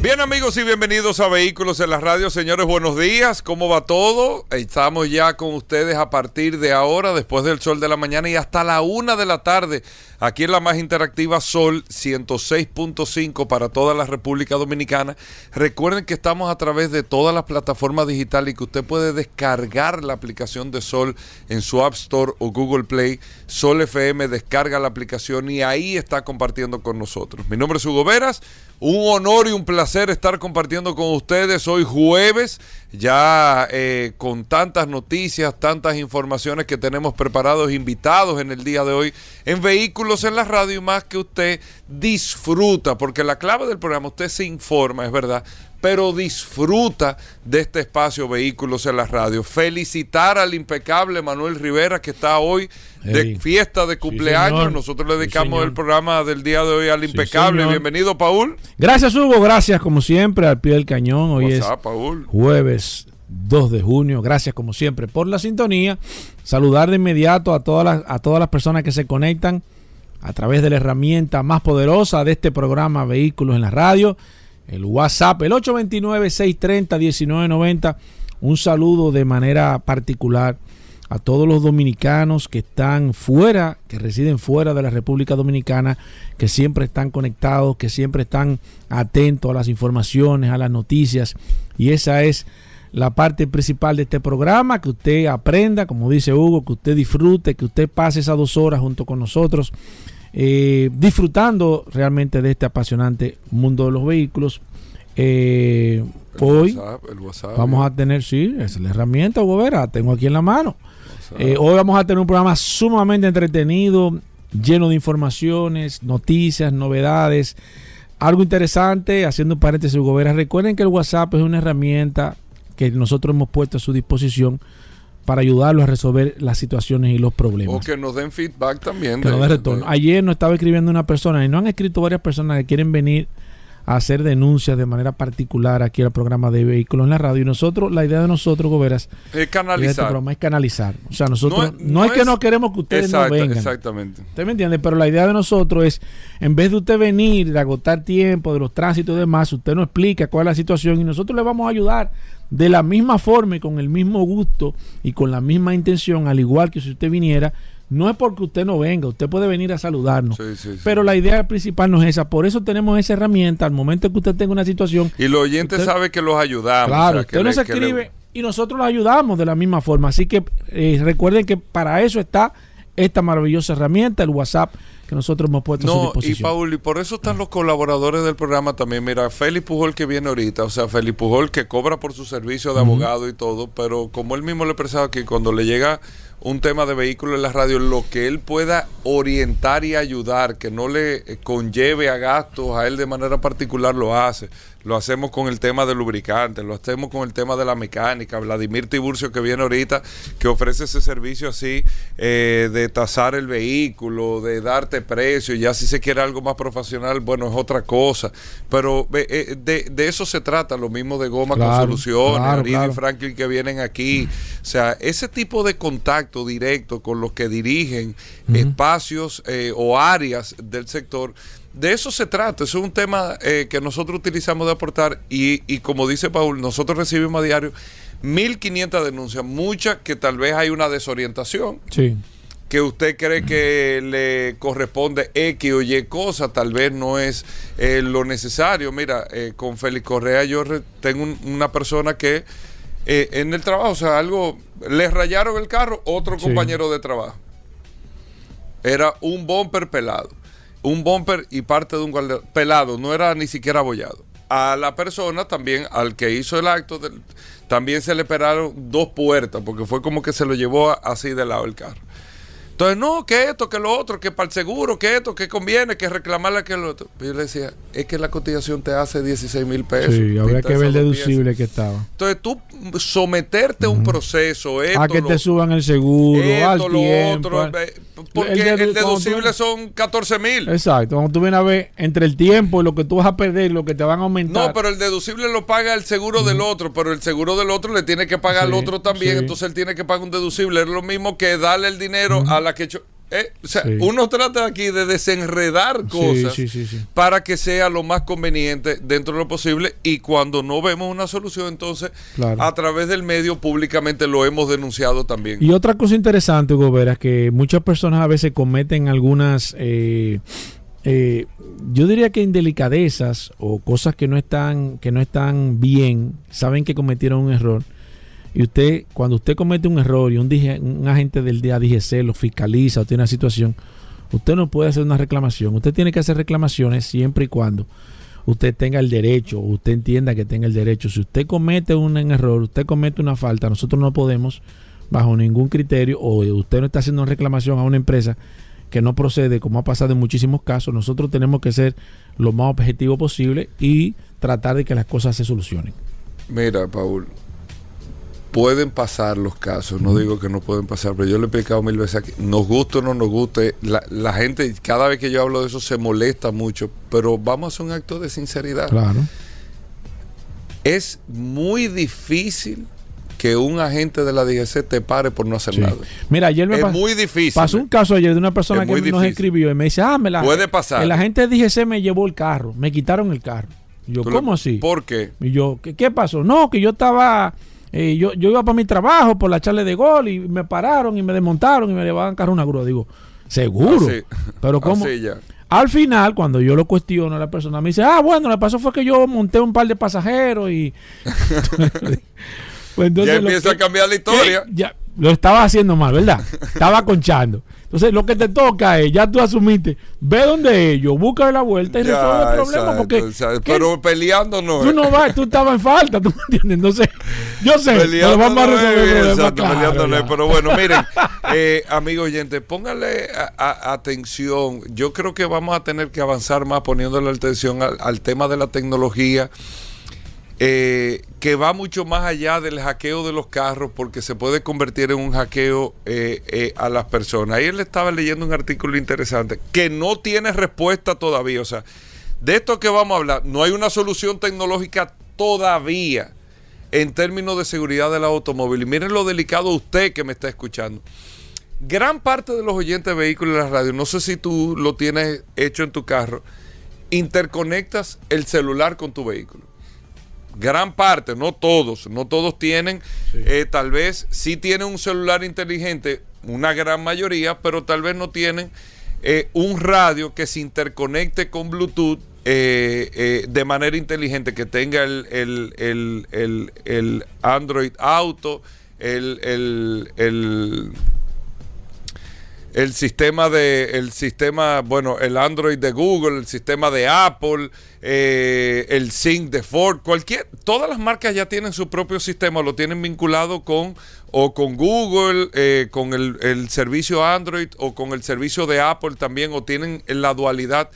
Bien amigos y bienvenidos a Vehículos en la Radio. Señores, buenos días. ¿Cómo va todo? Estamos ya con ustedes a partir de ahora, después del sol de la mañana y hasta la una de la tarde, aquí en la más interactiva Sol 106.5 para toda la República Dominicana. Recuerden que estamos a través de todas las plataformas digitales y que usted puede descargar la aplicación de Sol en su App Store o Google Play. Sol FM descarga la aplicación y ahí está compartiendo con nosotros. Mi nombre es Hugo Veras. Un honor y un placer estar compartiendo con ustedes hoy jueves, ya eh, con tantas noticias, tantas informaciones que tenemos preparados, invitados en el día de hoy en Vehículos en la Radio y más que usted disfruta, porque la clave del programa, usted se informa, es verdad, pero disfruta de este espacio Vehículos en la Radio. Felicitar al impecable Manuel Rivera que está hoy de fiesta de cumpleaños. Nosotros le dedicamos el programa del día de hoy al impecable. Bienvenido, Paul. Gracias, Hugo. Gracias, como siempre, al pie del cañón. Hoy es jueves 2 de junio. Gracias, como siempre, por la sintonía. Saludar de inmediato a todas las, a todas las personas que se conectan a través de la herramienta más poderosa de este programa Vehículos en la Radio el WhatsApp, el 829-630-1990. Un saludo de manera particular a todos los dominicanos que están fuera, que residen fuera de la República Dominicana, que siempre están conectados, que siempre están atentos a las informaciones, a las noticias. Y esa es la parte principal de este programa, que usted aprenda, como dice Hugo, que usted disfrute, que usted pase esas dos horas junto con nosotros eh, disfrutando realmente de este apasionante mundo de los vehículos. Eh, hoy vamos a tener, sí, es la herramienta, Bobera, tengo aquí en la mano. Eh, hoy vamos a tener un programa sumamente entretenido, lleno de informaciones, noticias, novedades. Algo interesante, haciendo un paréntesis, Gobera, recuerden que el WhatsApp es una herramienta que nosotros hemos puesto a su disposición para ayudarlos a resolver las situaciones y los problemas. O que nos den feedback también. Que nos den retorno. Ayer nos estaba escribiendo una persona y no han escrito varias personas que quieren venir a hacer denuncias de manera particular aquí al programa de vehículos en la radio. Y nosotros, la idea de nosotros, Goberas, es canalizar. Este es canalizar. O sea, nosotros no es, que no queremos que ustedes no vengan. Exactamente. ¿Usted me entiende? Pero la idea de nosotros es, en vez de usted venir, de agotar tiempo, de los tránsitos y demás, usted nos explica cuál es la situación y nosotros le vamos a ayudar de la misma forma y con el mismo gusto y con la misma intención, al igual que si usted viniera, no es porque usted no venga, usted puede venir a saludarnos. Pero la idea principal no es esa. Por eso tenemos esa herramienta al momento que usted tenga una situación. Y los oyentes saben que los ayudamos. Claro, usted nos escribe y nosotros los ayudamos de la misma forma. Así que eh, recuerden que para eso está esta maravillosa herramienta, el WhatsApp que nosotros hemos puesto a su disposición. Y Paul, y por eso están los colaboradores del programa también. Mira, Félix Pujol que viene ahorita, o sea, Félix Pujol que cobra por su servicio de abogado y todo, pero como él mismo le expresaba aquí, cuando le llega un tema de vehículo en la radio, lo que él pueda orientar y ayudar, que no le conlleve a gastos a él de manera particular, lo hace lo hacemos con el tema del lubricante, lo hacemos con el tema de la mecánica. Vladimir Tiburcio que viene ahorita, que ofrece ese servicio así eh, de tasar el vehículo, de darte precio, ya si se quiere algo más profesional, bueno, es otra cosa. Pero eh, de, eso se trata, lo mismo de Goma con Soluciones, claro, y Franklin que vienen aquí. O sea, ese tipo de contacto directo con los que dirigen espacios eh, o áreas del sector de eso se trata. es un tema eh, que nosotros utilizamos de aportar y, como dice Paul, nosotros recibimos a diario 1.500 denuncias, muchas que tal vez hay una desorientación. Sí. Que usted cree que le corresponde X o Y cosa, tal vez no es eh, lo necesario. Mira, eh, con Félix Correa yo tengo una persona que en el trabajo, o sea, algo, le rayaron el carro, otro compañero de trabajo. Era un bumper pelado un bumper y parte de un pelado, no era ni siquiera abollado. A la persona también, al que hizo el acto, también se le esperaron dos puertas, porque fue como que se lo llevó así de lado el carro. Entonces, no, que esto, que lo otro, que para el seguro, que esto, que conviene, que reclamarle que lo otro. Yo le decía, es que la cotización te hace 16 mil pesos. Sí, habría Pinta que ver el deducible que estaba. Entonces, tú someterte a un proceso, esto, A que lo- te suban el seguro, esto, al lo tiempo. otro, al- porque El dedu- deducible son 14 mil. Exacto, cuando tú vienes a ver entre el tiempo y lo que tú vas a perder lo que te van a aumentar. No, pero el deducible lo paga el seguro del otro, pero el seguro del otro le tiene que pagar al Sí, otro también, sí. entonces él tiene que pagar un deducible. Es lo mismo que darle el dinero a la que... cho- eh, o sea, Sí. uno trata aquí de desenredar cosas sí, sí, sí. para que sea lo más conveniente dentro de lo posible y cuando no vemos una solución, entonces Claro. a través del medio públicamente lo hemos denunciado también. Y otra cosa interesante, Hugo Vera, es que muchas personas a veces cometen algunas, eh, eh, yo diría que indelicadezas o cosas que no están, que no están bien, saben que cometieron un error. Y usted, cuando usted comete un error y un, dije- un agente del día DGC lo fiscaliza o tiene una situación, usted no puede hacer una reclamación. Usted tiene que hacer reclamaciones siempre y cuando usted tenga el derecho, usted entienda que tenga el derecho. Si usted comete un error, usted comete una falta, nosotros no podemos, bajo ningún criterio, o usted no está haciendo una reclamación a una empresa que no procede, como ha pasado en muchísimos casos, nosotros tenemos que ser lo más objetivo posible y tratar de que las cosas se solucionen. Mira, Paul, pueden pasar los casos, no digo que no pueden pasar, pero yo le he explicado mil veces aquí, nos guste o no nos guste, la, la gente, cada vez que yo hablo de eso se molesta mucho, pero vamos a hacer un acto de sinceridad. Claro. Es muy difícil que un agente de la DGC te pare por no hacer Sí. nada. Mira, ayer me Es pas- muy difícil. pasó un caso ayer de una persona Es que nos difícil. escribió y me dice, ah, me la, Puede pasar. el agente de DGC me llevó el carro, me quitaron el carro. Y yo, le- ¿cómo así? ¿Por qué? Y yo, ¿qué, qué pasó? No, que yo estaba, eh, yo, yo iba para mi trabajo por la charla de gol y me pararon y me desmontaron y me llevaban carro una grúa. Digo, seguro. Así. Pero ya. Al final, cuando yo lo cuestiono a la persona, me dice, ah, bueno, lo que pasó fue que yo monté un par de pasajeros y... Pues Ya lo empieza a cambiar la historia. Ya, lo estaba haciendo mal, ¿verdad? Estaba conchando. Entonces, lo que te toca es, ya tú asumiste, ve donde ellos, busca la vuelta y Ya, resuelve el problema. exacto, porque exacto. Pero peleando no tú no vas, tú estabas en falta, tú me entiendes. Entonces, yo sé, pero Peleando vamos a resolver es, el problema. exacto, claro, peleando no es. ya. Pero bueno, miren, eh, amigo oyente, pónganle a- a- atención. Yo creo que vamos a tener que avanzar más poniéndole atención al, al tema de la tecnología, eh, que va mucho más allá del hackeo de los carros, porque se puede convertir en un hackeo eh, eh, a las personas. Ayer le estaba leyendo un artículo interesante que no tiene respuesta todavía. O sea, de esto que vamos a hablar, no hay una solución tecnológica todavía en términos de seguridad del automóvil. Y miren lo delicado usted que me está escuchando. Gran parte de los oyentes de vehículos en la radio, no sé si tú lo tienes hecho en tu carro, interconectas el celular con tu vehículo. Gran parte, no todos, no todos tienen, eh, tal vez sí tienen un celular inteligente, una gran mayoría, pero tal vez no tienen eh, un radio que se interconecte con Bluetooth eh, eh, de manera inteligente, que tenga el, el- el- el- el Android Auto, el, el- sistema de el sistema bueno el Android de Google el sistema de Apple eh, el Sync de Ford cualquier todas las marcas ya tienen su propio sistema lo tienen vinculado con o con Google eh, con el, el servicio Android o con el servicio de Apple también o tienen la dualidad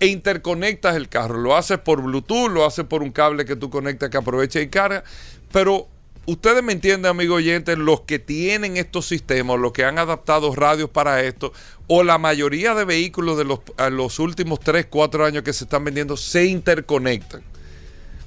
e interconectas el carro. Lo haces por Bluetooth, lo haces por un cable que tú conectas que aprovecha y carga. Pero ustedes me entienden, amigo oyentes, los que tienen estos sistemas, los que han adaptado radios para esto, o la mayoría de vehículos de los, a los últimos 3, 4 años que se están vendiendo, se interconectan.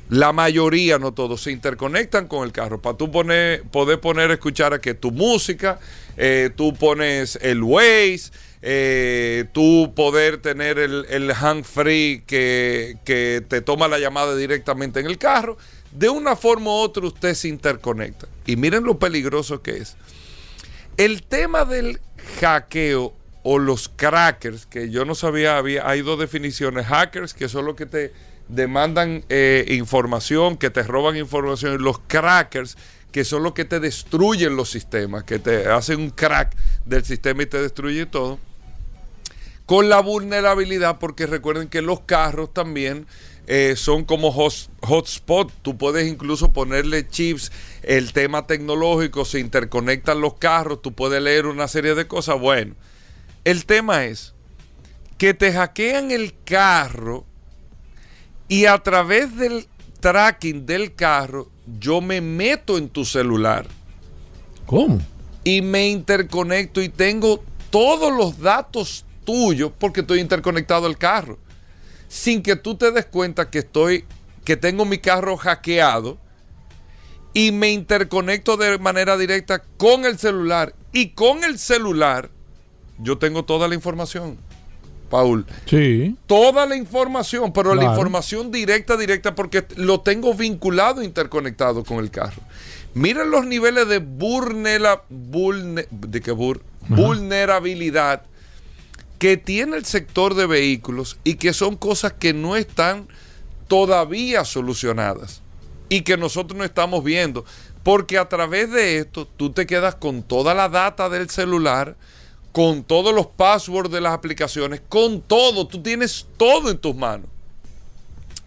La mayoría, no todos, se interconectan con el carro. Para tú poner, poder poner, escuchar a que tu música, eh, tú pones el Waze, eh, tú poder tener el, el hand free que, que te toma la llamada directamente en el carro. De una forma u otra usted se interconecta. Y miren lo peligroso que es. El tema del hackeo o los crackers, que yo no sabía, había, hay dos definiciones. Hackers, que son los que te demandan eh, información, que te roban información, y los crackers, que son los que te destruyen los sistemas, que te hacen un crack del sistema y te destruye todo. Con la vulnerabilidad, porque recuerden que los carros también eh, son como hot- hotspot. Tú puedes incluso ponerle chips, el tema tecnológico, se interconectan los carros, tú puedes leer una serie de cosas. Bueno, el tema es que te hackean el carro y a través del tracking del carro yo me meto en tu celular. ¿Cómo? Y me interconecto y tengo todos los datos tuyos porque estoy interconectado al carro. Sin que tú te des cuenta que estoy, que tengo mi carro hackeado y me interconecto de manera directa con el celular. Y con el celular yo tengo toda la información. Paul. Sí. Toda la información, pero la información directa, directa, porque lo tengo vinculado, interconectado con el carro. Miren los niveles de, vulne- de que bur- vulnerabilidad que tiene el sector de vehículos y que son cosas que no están todavía solucionadas y que nosotros no estamos viendo. Porque a través de esto tú te quedas con toda la data del celular, con todos los passwords de las aplicaciones, con todo. Tú tienes todo en tus manos.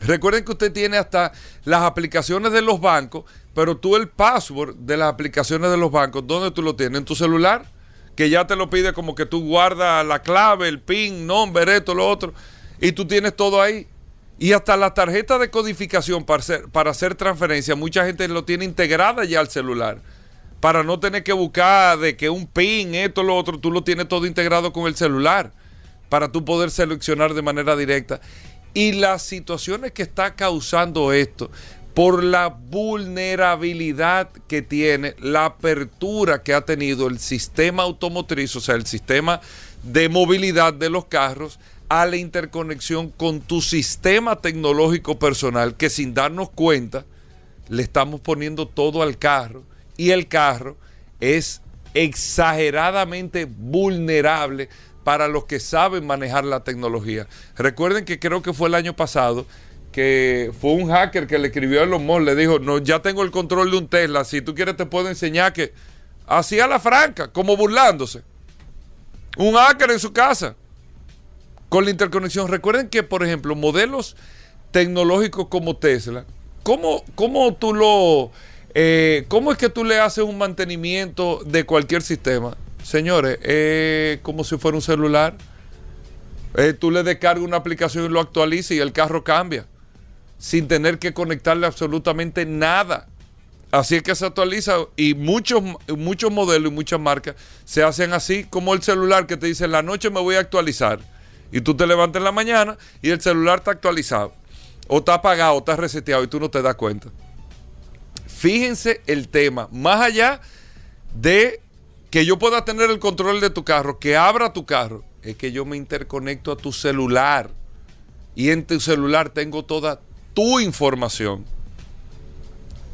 Recuerden que usted tiene hasta las aplicaciones de los bancos, pero tú el password de las aplicaciones de los bancos, ¿dónde tú lo tienes? ¿En tu celular? Que ya te lo pide como que tú guardas la clave, el PIN, nombre, esto, lo otro, y tú tienes todo ahí. Y hasta la tarjeta de codificación para para hacer transferencia, mucha gente lo tiene integrada ya al celular. Para no tener que buscar de que un PIN, esto, lo otro, tú lo tienes todo integrado con el celular. Para tú poder seleccionar de manera directa. Y las situaciones que está causando esto, por la vulnerabilidad que tiene, la apertura que ha tenido el sistema automotriz, o sea, el sistema de movilidad de los carros, a la interconexión con tu sistema tecnológico personal, que sin darnos cuenta, le estamos poniendo todo al carro y el carro es exageradamente vulnerable para los que saben manejar la tecnología. Recuerden que creo que fue el año pasado que fue un hacker que le escribió a Elon Musk, le dijo, no, ya tengo el control de un Tesla, si tú quieres te puedo enseñar que hacía la franca, como burlándose. Un hacker en su casa con la interconexión. Recuerden que, por ejemplo, modelos tecnológicos como Tesla, ¿cómo, cómo tú lo... eh, ¿Cómo es que tú le haces un mantenimiento de cualquier sistema? Señores, eh, como si fuera un celular. Eh, tú le descargas una aplicación y lo actualizas y el carro cambia. Sin tener que conectarle absolutamente nada. Así es que se actualiza y muchos, muchos modelos y muchas marcas se hacen así como el celular que te dice en la noche me voy a actualizar. Y tú te levantas en la mañana y el celular está actualizado. O está apagado, o está reseteado y tú no te das cuenta. Fíjense el tema. Más allá de que yo pueda tener el control de tu carro, que abra tu carro, es que yo me interconecto a tu celular. Y en tu celular tengo toda tu información.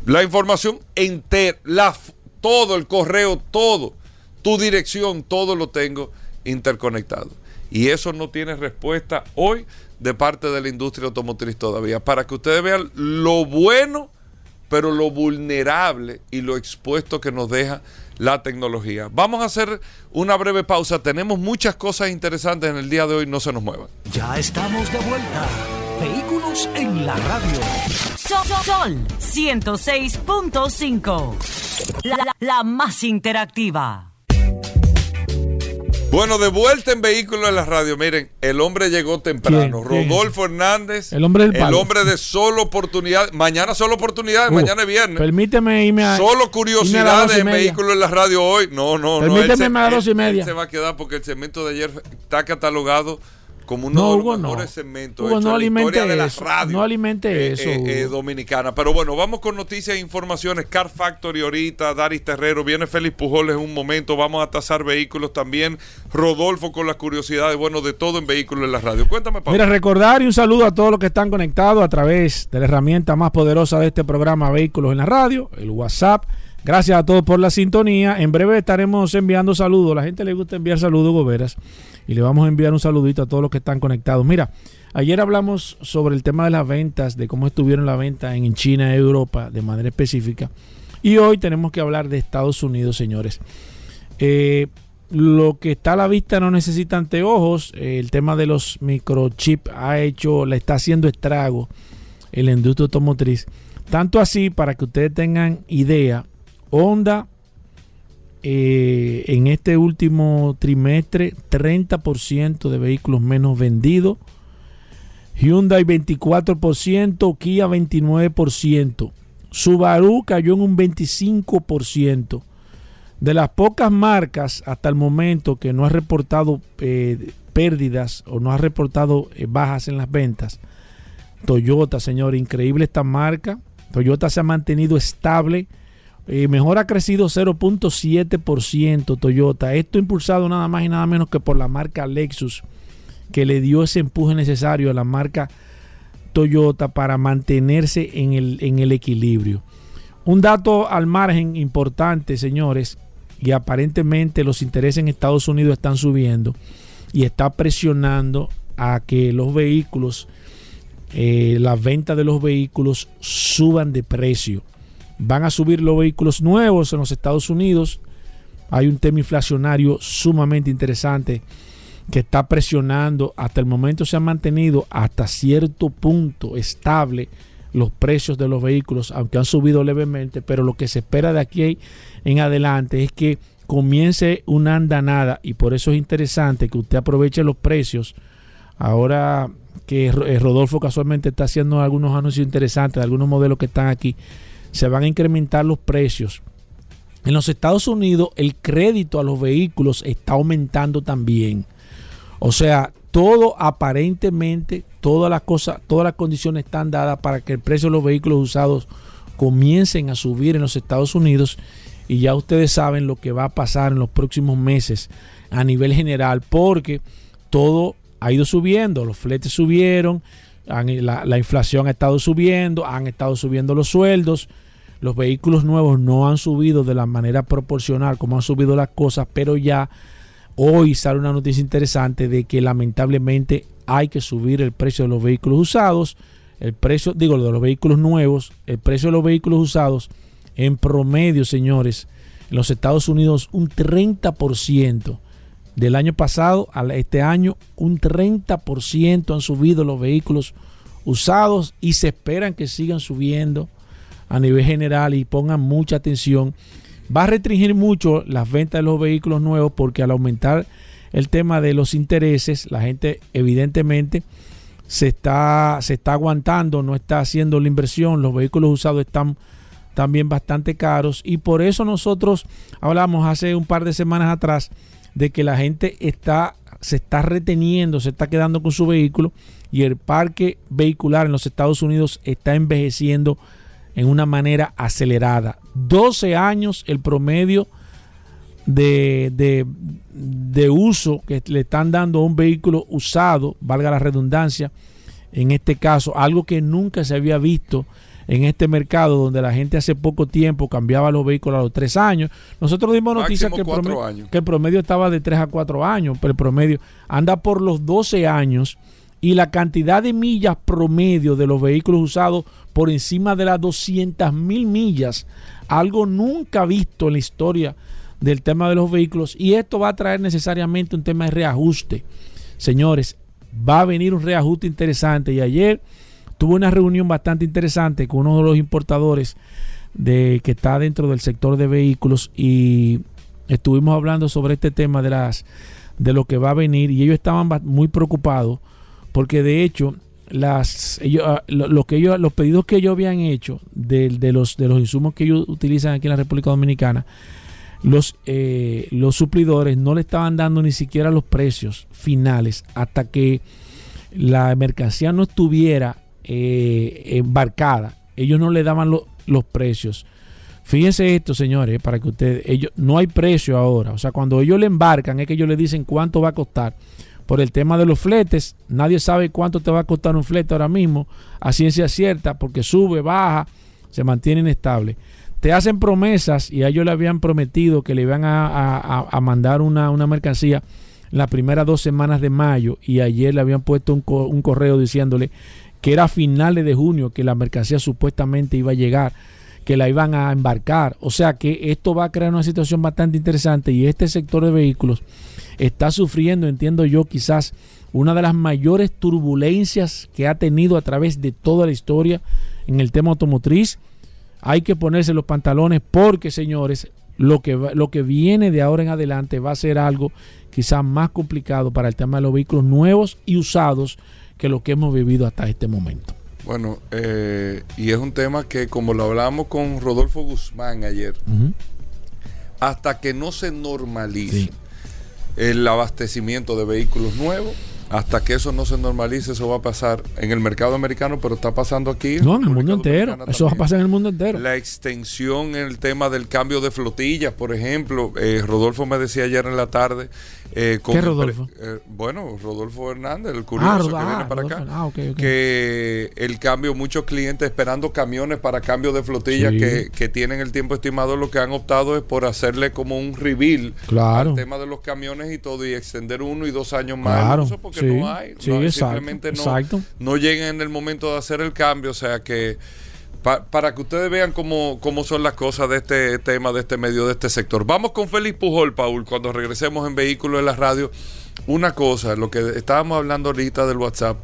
La información entera, la, todo, el correo, todo, tu dirección, todo lo tengo interconectado. Y eso no tiene respuesta hoy de parte de la industria automotriz todavía. Para que ustedes vean lo bueno, pero lo vulnerable y lo expuesto que nos deja la tecnología. Vamos a hacer una breve pausa. Tenemos muchas cosas interesantes en el día de hoy. No se nos muevan. Ya estamos de vuelta. Vehículos en la radio. Sol, Sol 106.5. La, la- la más interactiva. Bueno, de vuelta en Vehículos en la Radio. Miren, el hombre llegó temprano. ¿Quién? ¿Quién? Rodolfo Hernández. El hombre del palo. hombre de solo oportunidad. Mañana solo oportunidades, Uh, mañana es viernes. Permíteme irme a. Solo curiosidades en media. Vehículos en la Radio hoy. No, no, no. Permíteme se- irme a las doce y media. él se va a quedar porque el segmento de ayer está catalogado como uno No, de Hugo, los no. segmentos Hugo, no la historia de la radio. No alimente eso, eh, eh, dominicana. Pero bueno, vamos con noticias e informaciones. Car Factory ahorita, Daris Terrero, viene Félix Pujoles en un momento. Vamos a tasar vehículos también. Rodolfo con las curiosidades, bueno, de todo en vehículos en la radio. Cuéntame, Pablo. Mira, recordar y un saludo a todos los que están conectados a través de la herramienta más poderosa de este programa, Vehículos en la Radio, el WhatsApp. Gracias a todos por la sintonía. En breve estaremos enviando saludos. A la gente le gusta enviar saludos, Goberas. Y le vamos a enviar un saludito a todos los que están conectados. Mira, ayer hablamos sobre el tema de las ventas, de cómo estuvieron las ventas en China y Europa de manera específica. Y hoy tenemos que hablar de Estados Unidos, señores. Eh, lo que está a la vista no necesita anteojos. Eh, el tema de los microchips ha hecho, le está haciendo estrago en la industria automotriz. Tanto así, para que ustedes tengan idea, Honda eh, en este último trimestre 30% de vehículos menos vendidos. Hyundai 24%, Kia 29%. Subaru cayó en un 25%. De las pocas marcas hasta el momento que no ha reportado eh, pérdidas o no ha reportado eh, bajas en las ventas, Toyota, señor, increíble esta marca. Toyota se ha mantenido estable. Eh, mejor ha crecido 0.7% Toyota. Esto impulsado nada más y nada menos que por la marca Lexus, que le dio ese empuje necesario a la marca Toyota para mantenerse en el, en el equilibrio. Un dato al margen importante, señores, y aparentemente los intereses en Estados Unidos están subiendo y está presionando a que los vehículos eh, las ventas de los vehículos suban de precio. Van a subir los vehículos nuevos en los Estados Unidos. Hay un tema inflacionario sumamente interesante que está presionando. Hasta el momento se han mantenido hasta cierto punto estable los precios de los vehículos, aunque han subido levemente, pero lo que se espera de aquí en adelante es que comience una andanada y por eso es interesante que usted aproveche los precios. Ahora que eh, Rodolfo casualmente está haciendo algunos anuncios interesantes de algunos modelos que están aquí, se van a incrementar los precios. En los Estados Unidos el crédito a los vehículos está aumentando también. O sea, todo aparentemente, todas las cosas, todas las condiciones están dadas para que el precio de los vehículos usados comiencen a subir en los Estados Unidos y ya ustedes saben lo que va a pasar en los próximos meses a nivel general porque todo ha ido subiendo, los fletes subieron, la, inflación ha estado subiendo, han estado subiendo los sueldos, los vehículos nuevos no han subido de la manera proporcional como han subido las cosas, pero ya hoy sale una noticia interesante de que lamentablemente hay que subir el precio de los vehículos usados, el precio, digo, de los vehículos nuevos, el precio de los vehículos usados en promedio, señores, en los Estados Unidos un 30% del año pasado a este año, un 30% han subido los vehículos usados y se esperan que sigan subiendo a nivel general y pongan mucha atención. Va a restringir mucho las ventas de los vehículos nuevos porque al aumentar el tema de los intereses, la gente evidentemente se está, se está aguantando, no está haciendo la inversión, los vehículos usados están también bastante caros y por eso nosotros hablamos hace un par de semanas atrás de que la gente está, se está reteniendo, se está quedando con su vehículo y el parque vehicular en los Estados Unidos está envejeciendo en una manera acelerada. 12 años el promedio de, de, de, uso que le están dando a un vehículo usado, valga la redundancia, en este caso, algo que nunca se había visto en este mercado donde la gente hace poco tiempo cambiaba los vehículos a los tres años. Nosotros dimos noticias que, que, el promedio estaba de tres a cuatro años, pero el promedio anda por los 12 años y la cantidad de millas promedio de los vehículos usados por encima de las 200 mil millas, algo nunca visto en la historia del tema de los vehículos y esto va a traer necesariamente un tema de reajuste. Señores, va a venir un reajuste interesante y ayer tuve una reunión bastante interesante con uno de los importadores de que está dentro del sector de vehículos y estuvimos hablando sobre este tema de las de lo que va a venir y ellos estaban muy preocupados porque de hecho ah, lo, que ellos los pedidos que ellos habían hecho de, de, los de los insumos que ellos utilizan aquí en la República Dominicana los, eh, los suplidores no le estaban dando ni siquiera los precios finales hasta que la mercancía no estuviera eh, embarcada, ellos no le daban los precios. Fíjense esto, señores, para que ustedes, ellos, no hay precio ahora. O sea, cuando ellos le embarcan es que ellos le dicen cuánto va a costar. Por el tema de los fletes, nadie sabe cuánto te va a costar un flete ahora mismo, a ciencia cierta, porque sube, baja, se mantiene inestable. Te hacen promesas y a ellos le habían prometido que le iban a, mandar una, una mercancía las primeras dos semanas de mayo y ayer le habían puesto un, un correo diciéndole que era a finales de junio que la mercancía supuestamente iba a llegar, que la iban a embarcar. O sea que esto va a crear una situación bastante interesante y este sector de vehículos está sufriendo, entiendo yo, quizás una de las mayores turbulencias que ha tenido a través de toda la historia en el tema automotriz. Hay que ponerse los pantalones porque, señores, lo que, lo que viene de ahora en adelante va a ser algo quizás más complicado para el tema de los vehículos nuevos y usados que lo que hemos vivido hasta este momento. Bueno, eh, y es un tema que como lo hablamos con Rodolfo Guzmán ayer, hasta que no se normalice Sí. El abastecimiento de vehículos nuevos, hasta que eso no se normalice, eso va a pasar en el mercado americano, pero está pasando aquí. No, en el mundo entero. Eso va a pasar en el mundo entero. La extensión en el tema del cambio de flotillas, por ejemplo. Eh, Rodolfo me decía ayer en la tarde. Eh, con ¿Qué Rodolfo? eh, bueno, Rodolfo Hernández, el curioso Rod- que ah, viene para Rodolfo, acá. ah, ok, ok. Que el cambio, muchos clientes esperando camiones para cambio de flotilla Sí. que, que tienen el tiempo estimado, lo que han optado es por hacerle como un reveal Claro. al tema de los camiones y todo y extender uno y dos años más. Claro, porque sí, no hay. sí, no exacto, simplemente no, exacto. no lleguen en el momento de hacer el cambio. O sea que pa- para que ustedes vean cómo, cómo son las cosas de este tema, de este medio, de este sector. Vamos con Félix Pujol, Paul, cuando regresemos en Vehículos en la Radio. Una cosa, lo que estábamos hablando ahorita del WhatsApp.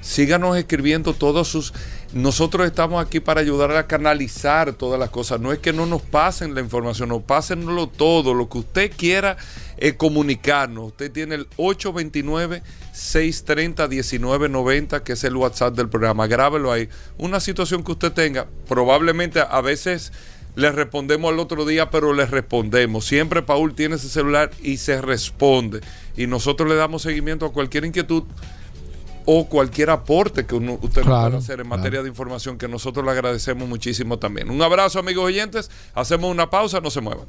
Síganos escribiendo todos sus... Nosotros estamos aquí para ayudar a canalizar todas las cosas. No es que no nos pasen la información, no pásenlo todo. Lo que usted quiera eh, comunicarnos. Usted tiene el 829-630-1990, que es el WhatsApp del programa. Grábelo ahí. Una situación que usted tenga, probablemente a veces le respondemos al otro día, pero le respondemos. Siempre Paul tiene ese celular y se responde. Y nosotros le damos seguimiento a cualquier inquietud o cualquier aporte que uno- usted nos Claro, pueda hacer en claro. materia de información, que nosotros le agradecemos muchísimo también. Un abrazo, amigos oyentes. Hacemos una pausa, no se muevan.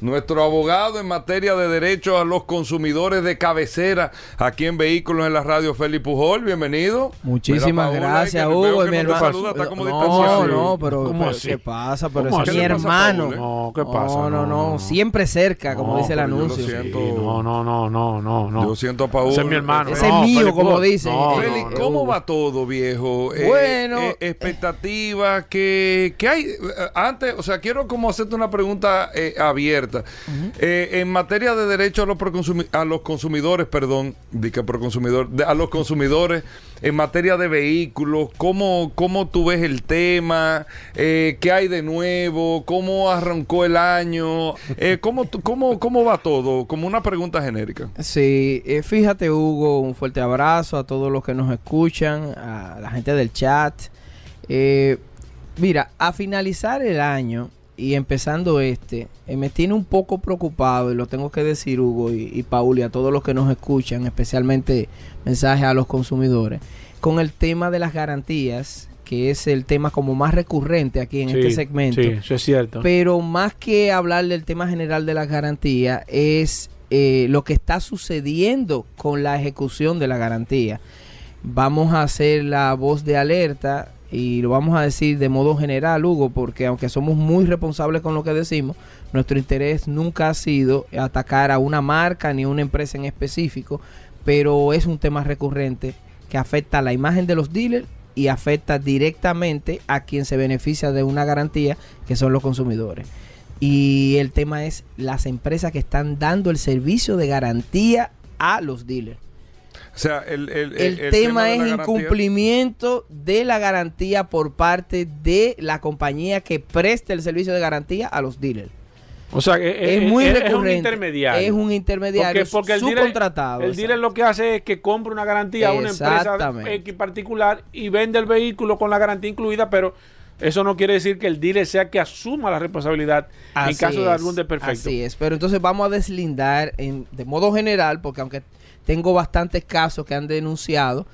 Nuestro abogado en materia de derechos a los consumidores de cabecera aquí en Vehículos en la Radio, Félix Pujol, bienvenido. Muchísimas Mira, Paola, gracias, que veo Hugo. que mi hermano. saluda, está como no, distanciado. no, pero, ¿Cómo pero así? ¿qué pasa? Pero ¿Cómo ese es así? mi ¿Qué le pasa, hermano. Paul, eh? No, ¿qué pasa? No, no, no, No. siempre cerca, como No, dice el anuncio. siento. Sí, no, no, no, no, no, no. Yo siento a Paul. Ese es mi hermano. Ese no, es mío, como dicen. No, Eh, Félix, no, ¿cómo Hugo. va todo, viejo? Eh, Bueno. eh, expectativa, que, que hay? eh, Antes, o sea, quiero como hacerte una pregunta eh, en materia de derecho a los, consumidores, perdón, di que proconsumidor, a los consumidores, en materia de vehículos, ¿cómo, cómo tú ves el tema? Eh, ¿Qué hay de nuevo? ¿Cómo arrancó el año? Eh, ¿cómo, cómo, ¿Cómo va todo? Como una pregunta genérica. Sí, eh, fíjate Hugo, un fuerte abrazo a todos los que nos escuchan, a la gente del chat. Eh, mira, a finalizar el año y empezando este, eh, me tiene un poco preocupado y lo tengo que decir Hugo y, y Paul y a todos los que nos escuchan, especialmente mensajes a los consumidores, con el tema de las garantías, que es el tema como más recurrente aquí en Sí, este segmento. Sí, eso es cierto. Pero más que hablar del tema general de la garantía, es eh, lo que está sucediendo con la ejecución de la garantía. Vamos a hacer la voz de alerta y lo vamos a decir de modo general, Hugo, porque aunque somos muy responsables con lo que decimos, nuestro interés nunca ha sido atacar a una marca ni a una empresa en específico, pero es un tema recurrente que afecta a la imagen de los dealers y afecta directamente a quien se beneficia de una garantía, que son los consumidores. Y el tema es las empresas que están dando el servicio de garantía a los dealers. O sea, el, el, El, tema, es incumplimiento de la garantía por parte de la compañía que presta el servicio de garantía a los dealers. O sea, que Es, muy recurrente. un intermediario. Es un intermediario Porque, porque el subcontratado. dealer, el dealer lo que hace es que compra una garantía a una empresa. X particular y vende el vehículo con la garantía incluida, pero eso no quiere decir que el dealer sea que asuma la responsabilidad en caso de algún desperfecto. Así es, pero entonces vamos a deslindar en, de modo general, porque aunque tengo bastantes casos que han denunciado,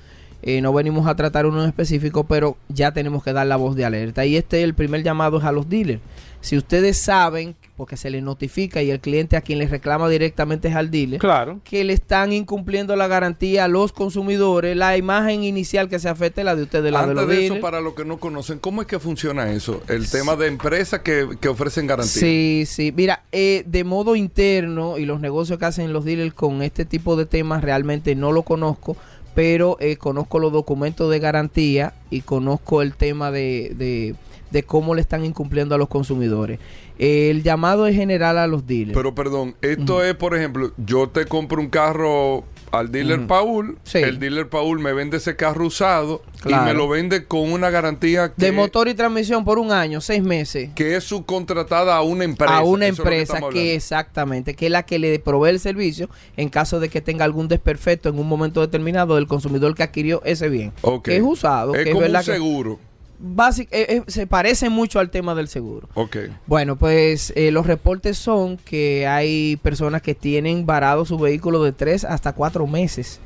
eh, no venimos a tratar uno en específico, pero ya tenemos que dar la voz de alerta. Y este el primer llamado es a los dealers. Si ustedes saben, porque se les notifica y el cliente a quien les reclama directamente es al dealer, Claro. que le están incumpliendo la garantía a los consumidores, la imagen inicial que se afecte la de ustedes, la de Antes los de eso, dealers. para los que no conocen, ¿cómo es que funciona eso? El tema de empresas que, que ofrecen garantía. Sí, sí. Mira, eh, de modo interno y los negocios que hacen los dealers con este tipo de temas realmente no lo conozco, pero eh, conozco los documentos de garantía y conozco el tema de, de, de cómo le están incumpliendo a los consumidores. el llamado es general a los dealers. Pero perdón, esto es, por ejemplo, yo te compro un carro al dealer. Paul, Sí. el dealer Paul me vende ese carro usado Claro. y me lo vende con una garantía que, De motor y transmisión por un año, seis meses. que es subcontratada a una empresa. a una es que empresa que, exactamente, que es la que le provee el servicio en caso de que tenga algún desperfecto en un momento determinado del consumidor que adquirió ese bien. Que es usado. Es que como un verdad que seguro. Básic- eh, eh, se parece mucho al tema del seguro. Ok. Bueno, pues eh, los reportes son que hay personas que tienen varado su vehículo de tres hasta cuatro meses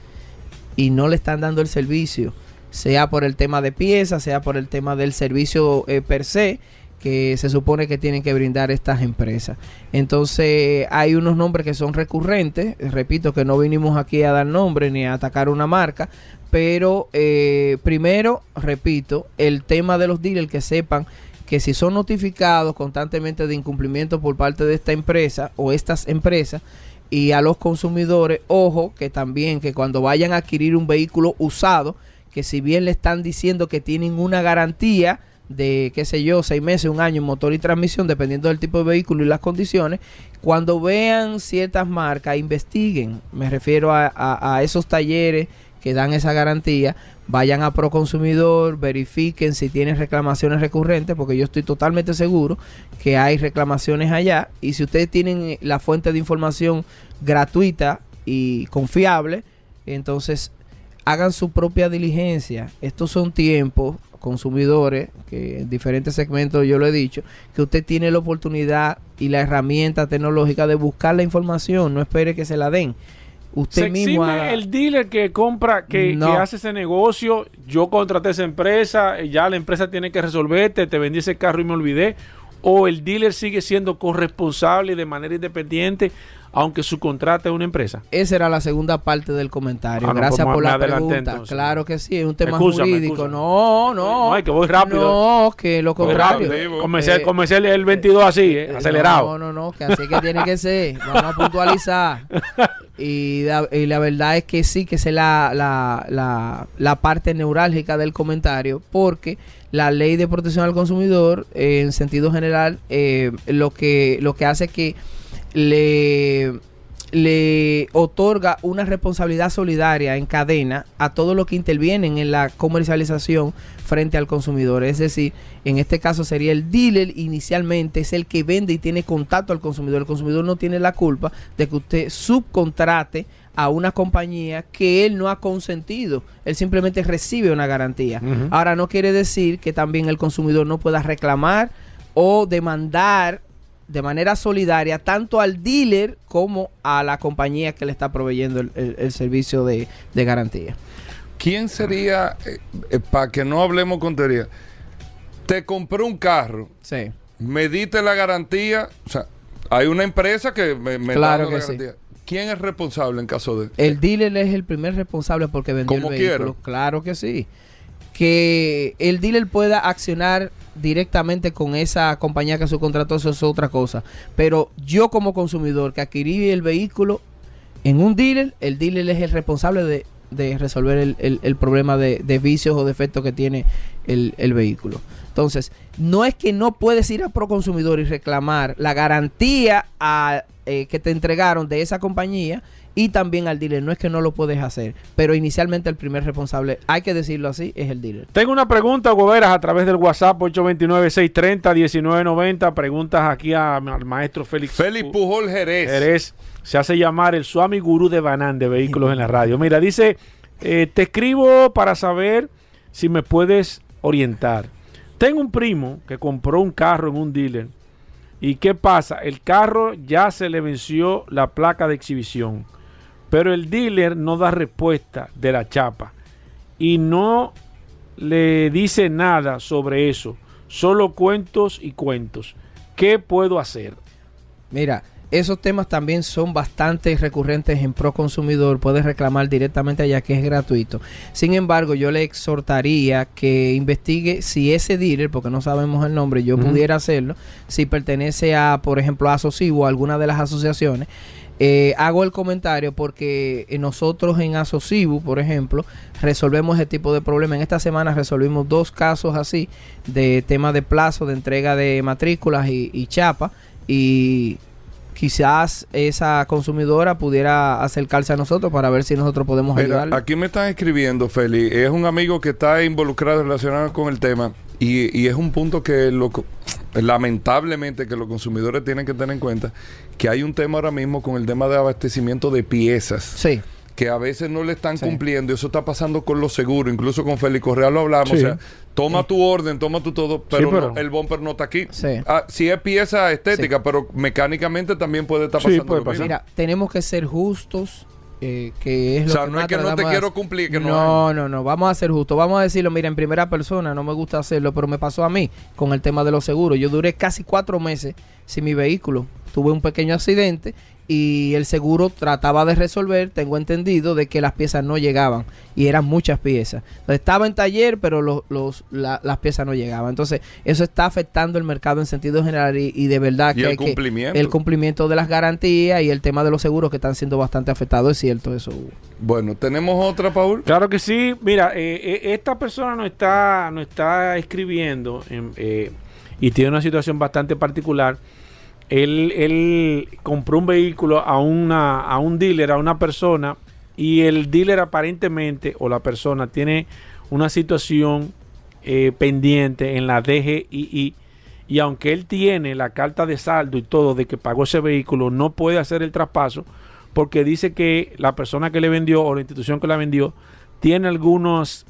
y no le están dando el servicio, sea por el tema de piezas, sea por el tema del servicio per se que se supone que tienen que brindar estas empresas. Entonces hay unos nombres que son recurrentes, repito que no vinimos aquí a dar nombre ni a atacar una marca, pero eh, primero, repito, el tema de los dealers que sepan que si son notificados constantemente de incumplimiento por parte de esta empresa o estas empresas y a los consumidores, ojo, que también que cuando vayan a adquirir un vehículo usado, que si bien le están diciendo que tienen una garantía de, qué sé yo, seis meses, un año, motor y transmisión, dependiendo del tipo de vehículo y las condiciones, cuando vean ciertas marcas, investiguen, me refiero a, esos talleres que dan esa garantía, vayan a Proconsumidor, verifiquen si tienen reclamaciones recurrentes, porque yo estoy totalmente seguro que hay reclamaciones allá. Y si ustedes tienen eh, la fuente de información gratuita y confiable, entonces hagan su propia diligencia. Estos son tiempos, consumidores, que en diferentes segmentos yo lo he dicho, que usted tiene la oportunidad y la herramienta tecnológica de buscar la información, no espere que se la den. Usted Se mismo exime haga- el dealer que compra, que, No. que hace ese negocio. Yo contraté esa empresa, eh, ya la empresa tiene que resolverte, te vendí ese carro y me olvidé. O el dealer sigue siendo corresponsable de manera independiente, aunque su contrato es una empresa. Esa era la segunda parte del comentario. Ah, no, Gracias pues por la pregunta. entonces. Claro que sí, es un tema Excúsame, jurídico. excúsame. No, no. No, es que voy rápido. No, que lo contrario. rápido. Comencé, Eh, comencé el, el 22 así, eh, acelerado. No, no, no, que así que tiene que ser. Vamos a puntualizar. Y la, y la verdad es que sí, que esa es la, la, la, la parte neurálgica del comentario, porque la ley de protección al consumidor, eh, en sentido general, eh, lo, que, lo que hace que le, le otorga una responsabilidad solidaria en cadena a todos los que intervienen en la comercialización frente al consumidor. Es decir, en este caso sería el dealer inicialmente, es el que vende y tiene contacto al consumidor. El consumidor no tiene la culpa de que usted subcontrate a una compañía que él no ha consentido. Él simplemente recibe una garantía. Ahora no quiere decir que también el consumidor no pueda reclamar o demandar de manera solidaria tanto al dealer como a la compañía que le está proveyendo el, el- el servicio de, de garantía. ¿Quién sería, para que no hablemos con teoría, te compré un carro, Sí. me diste la garantía, o sea, hay una empresa que me, me Claro da la que sí. garantía. ¿Quién es responsable en caso de...? El dealer es el primer responsable porque vendió el Como vehículo. quiera. Claro que sí. Que el dealer pueda accionar directamente con esa compañía que subcontrató, eso es otra cosa. Pero yo como consumidor que adquirí el vehículo en un dealer, el dealer es el responsable de, de resolver el, el- problema de, de vicios o defectos que tiene el, el vehículo. Entonces, no es que no puedes ir a Proconsumidor y reclamar la garantía a, eh, que te entregaron de esa compañía y también al dealer. No es que no lo puedes hacer, pero inicialmente el primer responsable, hay que decirlo así, es el dealer. Tengo una pregunta, Goberas, a través del WhatsApp 829-630-1990. Preguntas aquí a- al maestro Félix. Félix Pu- Pujol Jerez. Jerez se hace llamar el Swami Gurú de Banán de vehículos en la radio. Mira, dice, eh, te escribo para saber si me puedes orientar. Tengo un primo que compró un carro en un dealer. ¿Y qué pasa? El carro ya se le venció la placa de exhibición. Pero el dealer no da respuesta de la chapa. Y no le dice nada sobre eso. Solo cuentos y cuentos. ¿Qué puedo hacer? Mira, esos temas también son bastante recurrentes en Pro Consumidor. Puedes reclamar directamente allá que es gratuito. Sin embargo, yo le exhortaría que investigue si ese dealer, porque no sabemos el nombre, yo pudiera hacerlo, si pertenece a, por ejemplo, a Asocivo o alguna de las asociaciones. Eh, hago el comentario porque eh, nosotros en Asocibu, por ejemplo, resolvemos ese tipo de problemas. En esta semana resolvimos dos casos así de tema de plazo de entrega de matrículas y, y chapa. Y quizás esa consumidora pudiera acercarse a nosotros para ver si nosotros podemos Mira, ayudarle. aquí me están escribiendo, Feli. Es un amigo que está involucrado relacionado con el tema y, y es un punto que lo, lamentablemente que los consumidores tienen que tener en cuenta que hay un tema ahora mismo con el tema de abastecimiento de piezas Sí, que a veces no le están Sí. cumpliendo y eso está pasando con los seguros, incluso con Félix Correa lo hablamos, Sí. o sea, toma tu orden, toma tu todo, pero, pero- no, el bumper no está aquí. Sí. Ah, sí es pieza estética, pero mecánicamente también puede estar Sí, pasando puede pasar. mira, tenemos que ser justos. eh, que es O lo sea, que no es más que no te quiero cumplir, que no no, no, no, vamos a ser justos. Vamos a decirlo, mira, en primera persona, no me gusta hacerlo, pero me pasó a mí con el tema de los seguros. Yo duré casi cuatro meses sin mi vehículo. Tuve un pequeño accidente y el seguro trataba de resolver, tengo entendido, de que las piezas no llegaban y eran muchas piezas. Entonces, estaba en taller, pero los, los, la- las piezas no llegaban. Entonces, eso está afectando el mercado en sentido general y, y de verdad Y que el que- cumplimiento. el cumplimiento de las garantías y el tema de los seguros que están siendo bastante afectados, es cierto eso. Hugo. Bueno, tenemos otra, Paul. Claro que sí. Mira, eh, eh, esta persona nos está, nos está escribiendo en, eh, y tiene una situación bastante particular. Él, compró un vehículo a, una, a un dealer, a una persona, y el dealer aparentemente, o la persona, tiene una situación eh, pendiente en la DGII. Y aunque él tiene la carta de saldo y todo de que pagó ese vehículo, no puede hacer el traspaso porque dice que la persona que le vendió o la institución que la vendió tiene algunos,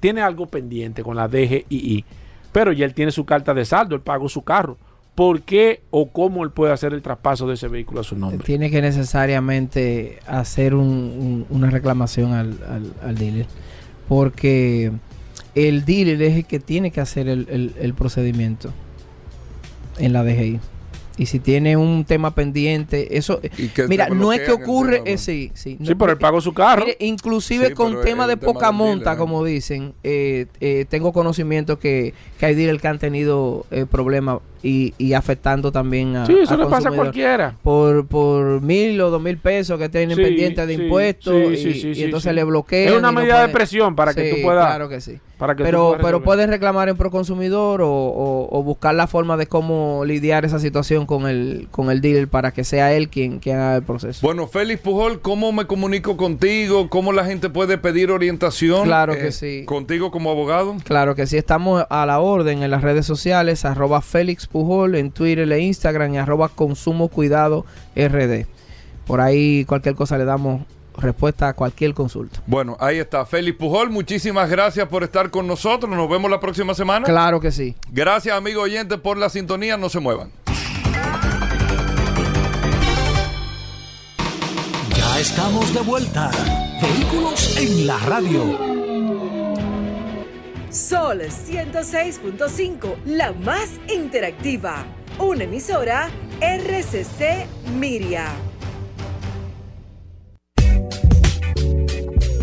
tiene algo pendiente con la DGII. Pero ya él tiene su carta de saldo, él pagó su carro. ¿Por qué o cómo él puede hacer el traspaso de ese vehículo a su nombre? Tiene que necesariamente hacer un- un- una reclamación al, al- al dealer. Porque el dealer es el que tiene que hacer el, el- el procedimiento en la DGI. Y si tiene un tema pendiente, eso... Y que Mira, no es que ocurre... eh, ¿no? sí, sí. Sí, pero él pagó su carro. Mire, inclusive Sí, con tema de tema poca monta, dealer, ¿no? como dicen, eh, eh, tengo conocimiento que, que hay dealers que han tenido eh, problemas y, y afectando también a Sí, eso le pasa a cualquiera. por, por mil o dos mil pesos que tienen Sí, pendientes de sí, impuestos sí, y, sí, sí, y entonces sí. le bloquean. Es una no medida de presión para que tú puedas. Claro que sí. para que Pero, puedas pero pueden reclamar en Proconsumidor o, o, o buscar la forma de cómo lidiar esa situación con el, con el dealer para que sea él quien, quien haga el proceso. Bueno, Félix Pujol, ¿cómo me comunico contigo? ¿Cómo la gente puede pedir orientación? eh, Claro que sí. Contigo como abogado. Claro que sí, estamos a la orden en las redes sociales, arroba Félix Pujol en Twitter e Instagram y arroba Consumo Cuidado RD. Por ahí cualquier cosa le damos respuesta a cualquier consulta. Bueno, ahí está. Félix Pujol, muchísimas gracias por estar con nosotros. Nos vemos la próxima semana. Claro que sí. Gracias, amigo oyente, por la sintonía. No se muevan. Ya estamos de vuelta. Vehículos en la radio. Sol 106.5, la más interactiva. Una emisora RCC Miria.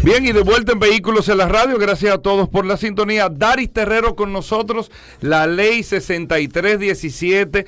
Bien, y de vuelta en Vehículos en la Radio. Gracias a todos por la sintonía. Daris Terrero con nosotros. La ley 6317.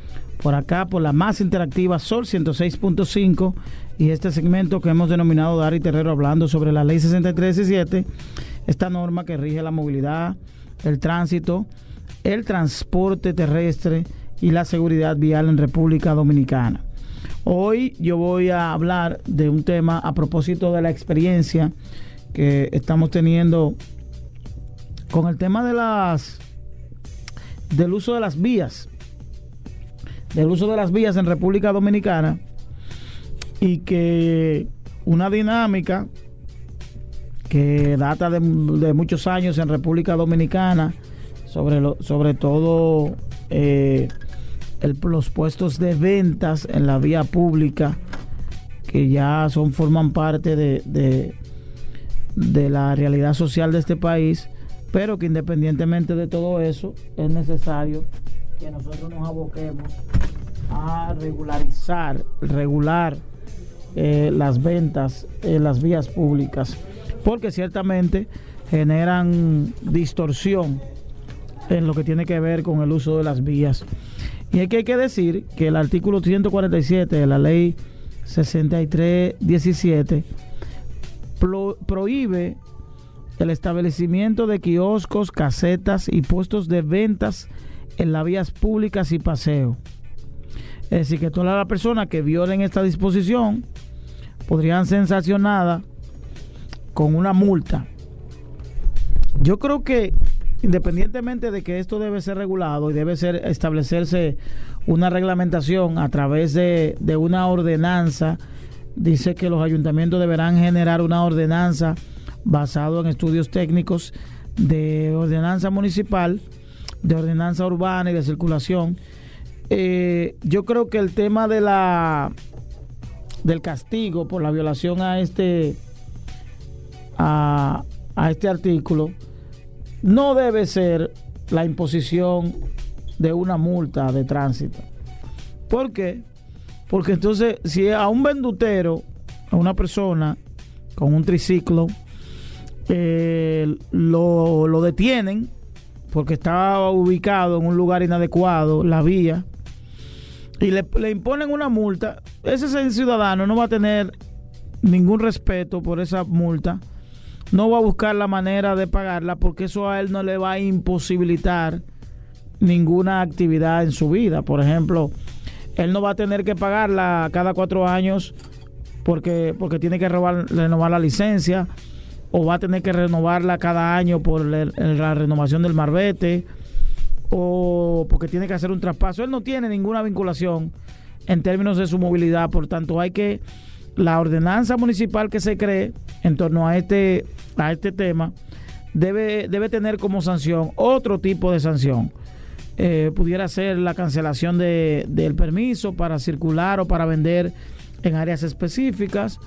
Por acá, por la más interactiva Sol 106.5 y este segmento que hemos denominado Dari Terrero hablando sobre la ley 6317, esta norma que rige la movilidad, el tránsito, el transporte terrestre y la seguridad vial en República Dominicana. Hoy yo voy a hablar de un tema a propósito de la experiencia que estamos teniendo con el tema de las del uso de las vías del uso de las vías en República Dominicana y que una dinámica que data de, muchos años en República Dominicana sobre lo, sobre todo eh, los puestos de ventas en la vía pública que ya son forman parte de, de la realidad social de este país, pero que independientemente de todo eso, es necesario que nosotros nos aboquemos a regularizar, regular eh, las ventas en las vías públicas, porque ciertamente generan distorsión en lo que tiene que ver con el uso de las vías. Y es que hay que decir que el artículo 147 de la ley 6317 pro- prohíbe el establecimiento de kioscos, casetas y puestos de ventas en las vías públicas y paseo. Es decir, que todas las personas que violen esta disposición podrían ser sancionadas con una multa. Yo creo que independientemente de que esto debe ser regulado y debe ser establecerse una reglamentación a través de, de una ordenanza, dice que los ayuntamientos deberán generar una ordenanza basado en estudios técnicos de ordenanza municipal, de ordenanza urbana y de circulación. Eh, yo creo que el tema de la del castigo por la violación a este a, a este artículo no debe ser la imposición de una multa de tránsito. ¿Por qué? Porque entonces, si a un vendutero, a una persona con un triciclo, eh, lo, lo detienen porque estaba ubicado en un lugar inadecuado, la vía, y le, imponen una multa, ese ciudadano no va a tener ningún respeto por esa multa, no va a buscar la manera de pagarla porque eso a él no le va a imposibilitar ninguna actividad en su vida. Por ejemplo, él no va a tener que pagarla cada cuatro años porque, porque tiene que renovar, renovar la licencia o va a tener que renovarla cada año por la renovación del marbete o porque tiene que hacer un traspaso. Él no tiene ninguna vinculación en términos de su movilidad, por tanto hay que la ordenanza municipal que se cree en torno a este a este tema debe debe tener como sanción otro tipo de sanción. Eh, pudiera ser la cancelación de, del permiso para circular o para vender en áreas específicas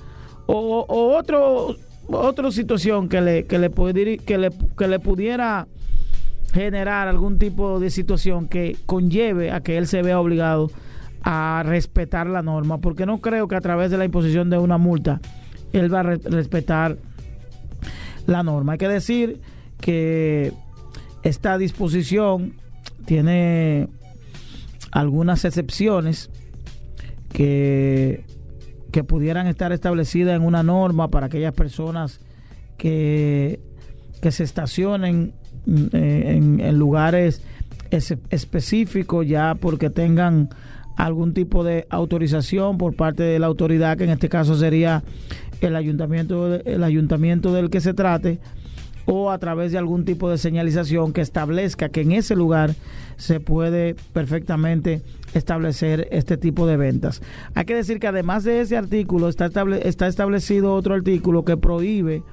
o otro otra situación que le que le, pudiera- que le que le pudiera generar algún tipo de situación que conlleve a que él se vea obligado a respetar la norma, porque no creo que a través de la imposición de una multa él va a re- respetar la norma. Hay que decir que esta disposición tiene algunas excepciones que, que pudieran estar establecidas en una norma para aquellas personas que, que se estacionen mm, eh, en, en lugares es- específicos ya porque tengan algún tipo de autorización por parte de la autoridad que en este caso sería el ayuntamiento el ayuntamiento del que se trate o a través de algún tipo de señalización que establezca que en ese lugar se puede perfectamente establecer este tipo de ventas. Hay que decir que además de ese artículo está, estable- está establecido otro artículo que prohíbe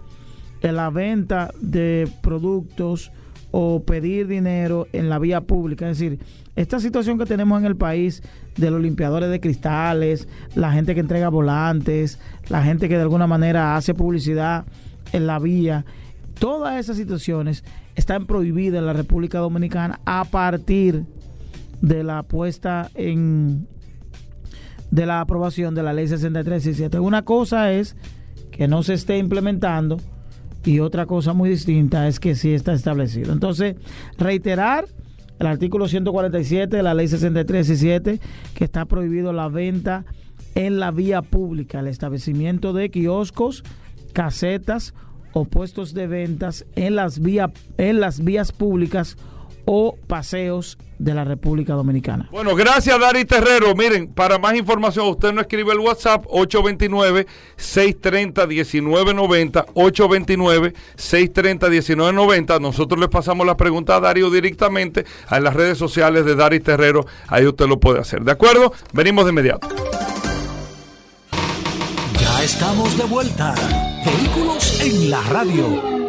la venta de productos o pedir dinero en la vía pública. Es decir, esta situación que tenemos en el país de los limpiadores de cristales, la gente que entrega volantes, la gente que de alguna manera hace publicidad en la vía, todas esas situaciones están prohibidas en la República Dominicana a partir de la puesta en de la aprobación de la ley 6317. Una cosa es que no se esté implementando y otra cosa muy distinta es que sí está establecido. Entonces, reiterar el artículo 147 de la ley 6317 que está prohibido la venta en la vía pública, el establecimiento de kioscos, casetas o puestos de ventas en las, vía, en las vías públicas o paseos de la República Dominicana. Bueno, gracias Dari Terrero. Miren, para más información, usted no escribe el WhatsApp 829-630-1990, 829-630-1990. Nosotros le pasamos la pregunta a Darío directamente a las redes sociales de Dari Terrero. Ahí usted lo puede hacer. ¿De acuerdo? Venimos de inmediato. Ya estamos de vuelta. Vehículos en la radio.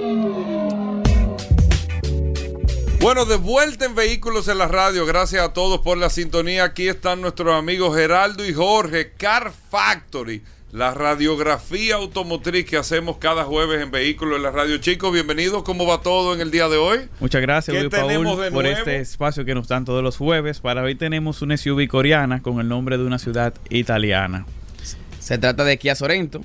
Bueno, de vuelta en Vehículos en la Radio. Gracias a todos por la sintonía. Aquí están nuestros amigos Geraldo y Jorge, Car Factory, la radiografía automotriz que hacemos cada jueves en Vehículos en la Radio. Chicos, bienvenidos. ¿Cómo va todo en el día de hoy? Muchas gracias, ¿Qué Luis tenemos Paul, de por nuevo? este espacio que nos dan todos los jueves. Para hoy tenemos una SUV coreana con el nombre de una ciudad italiana. Se trata de Kia Sorento.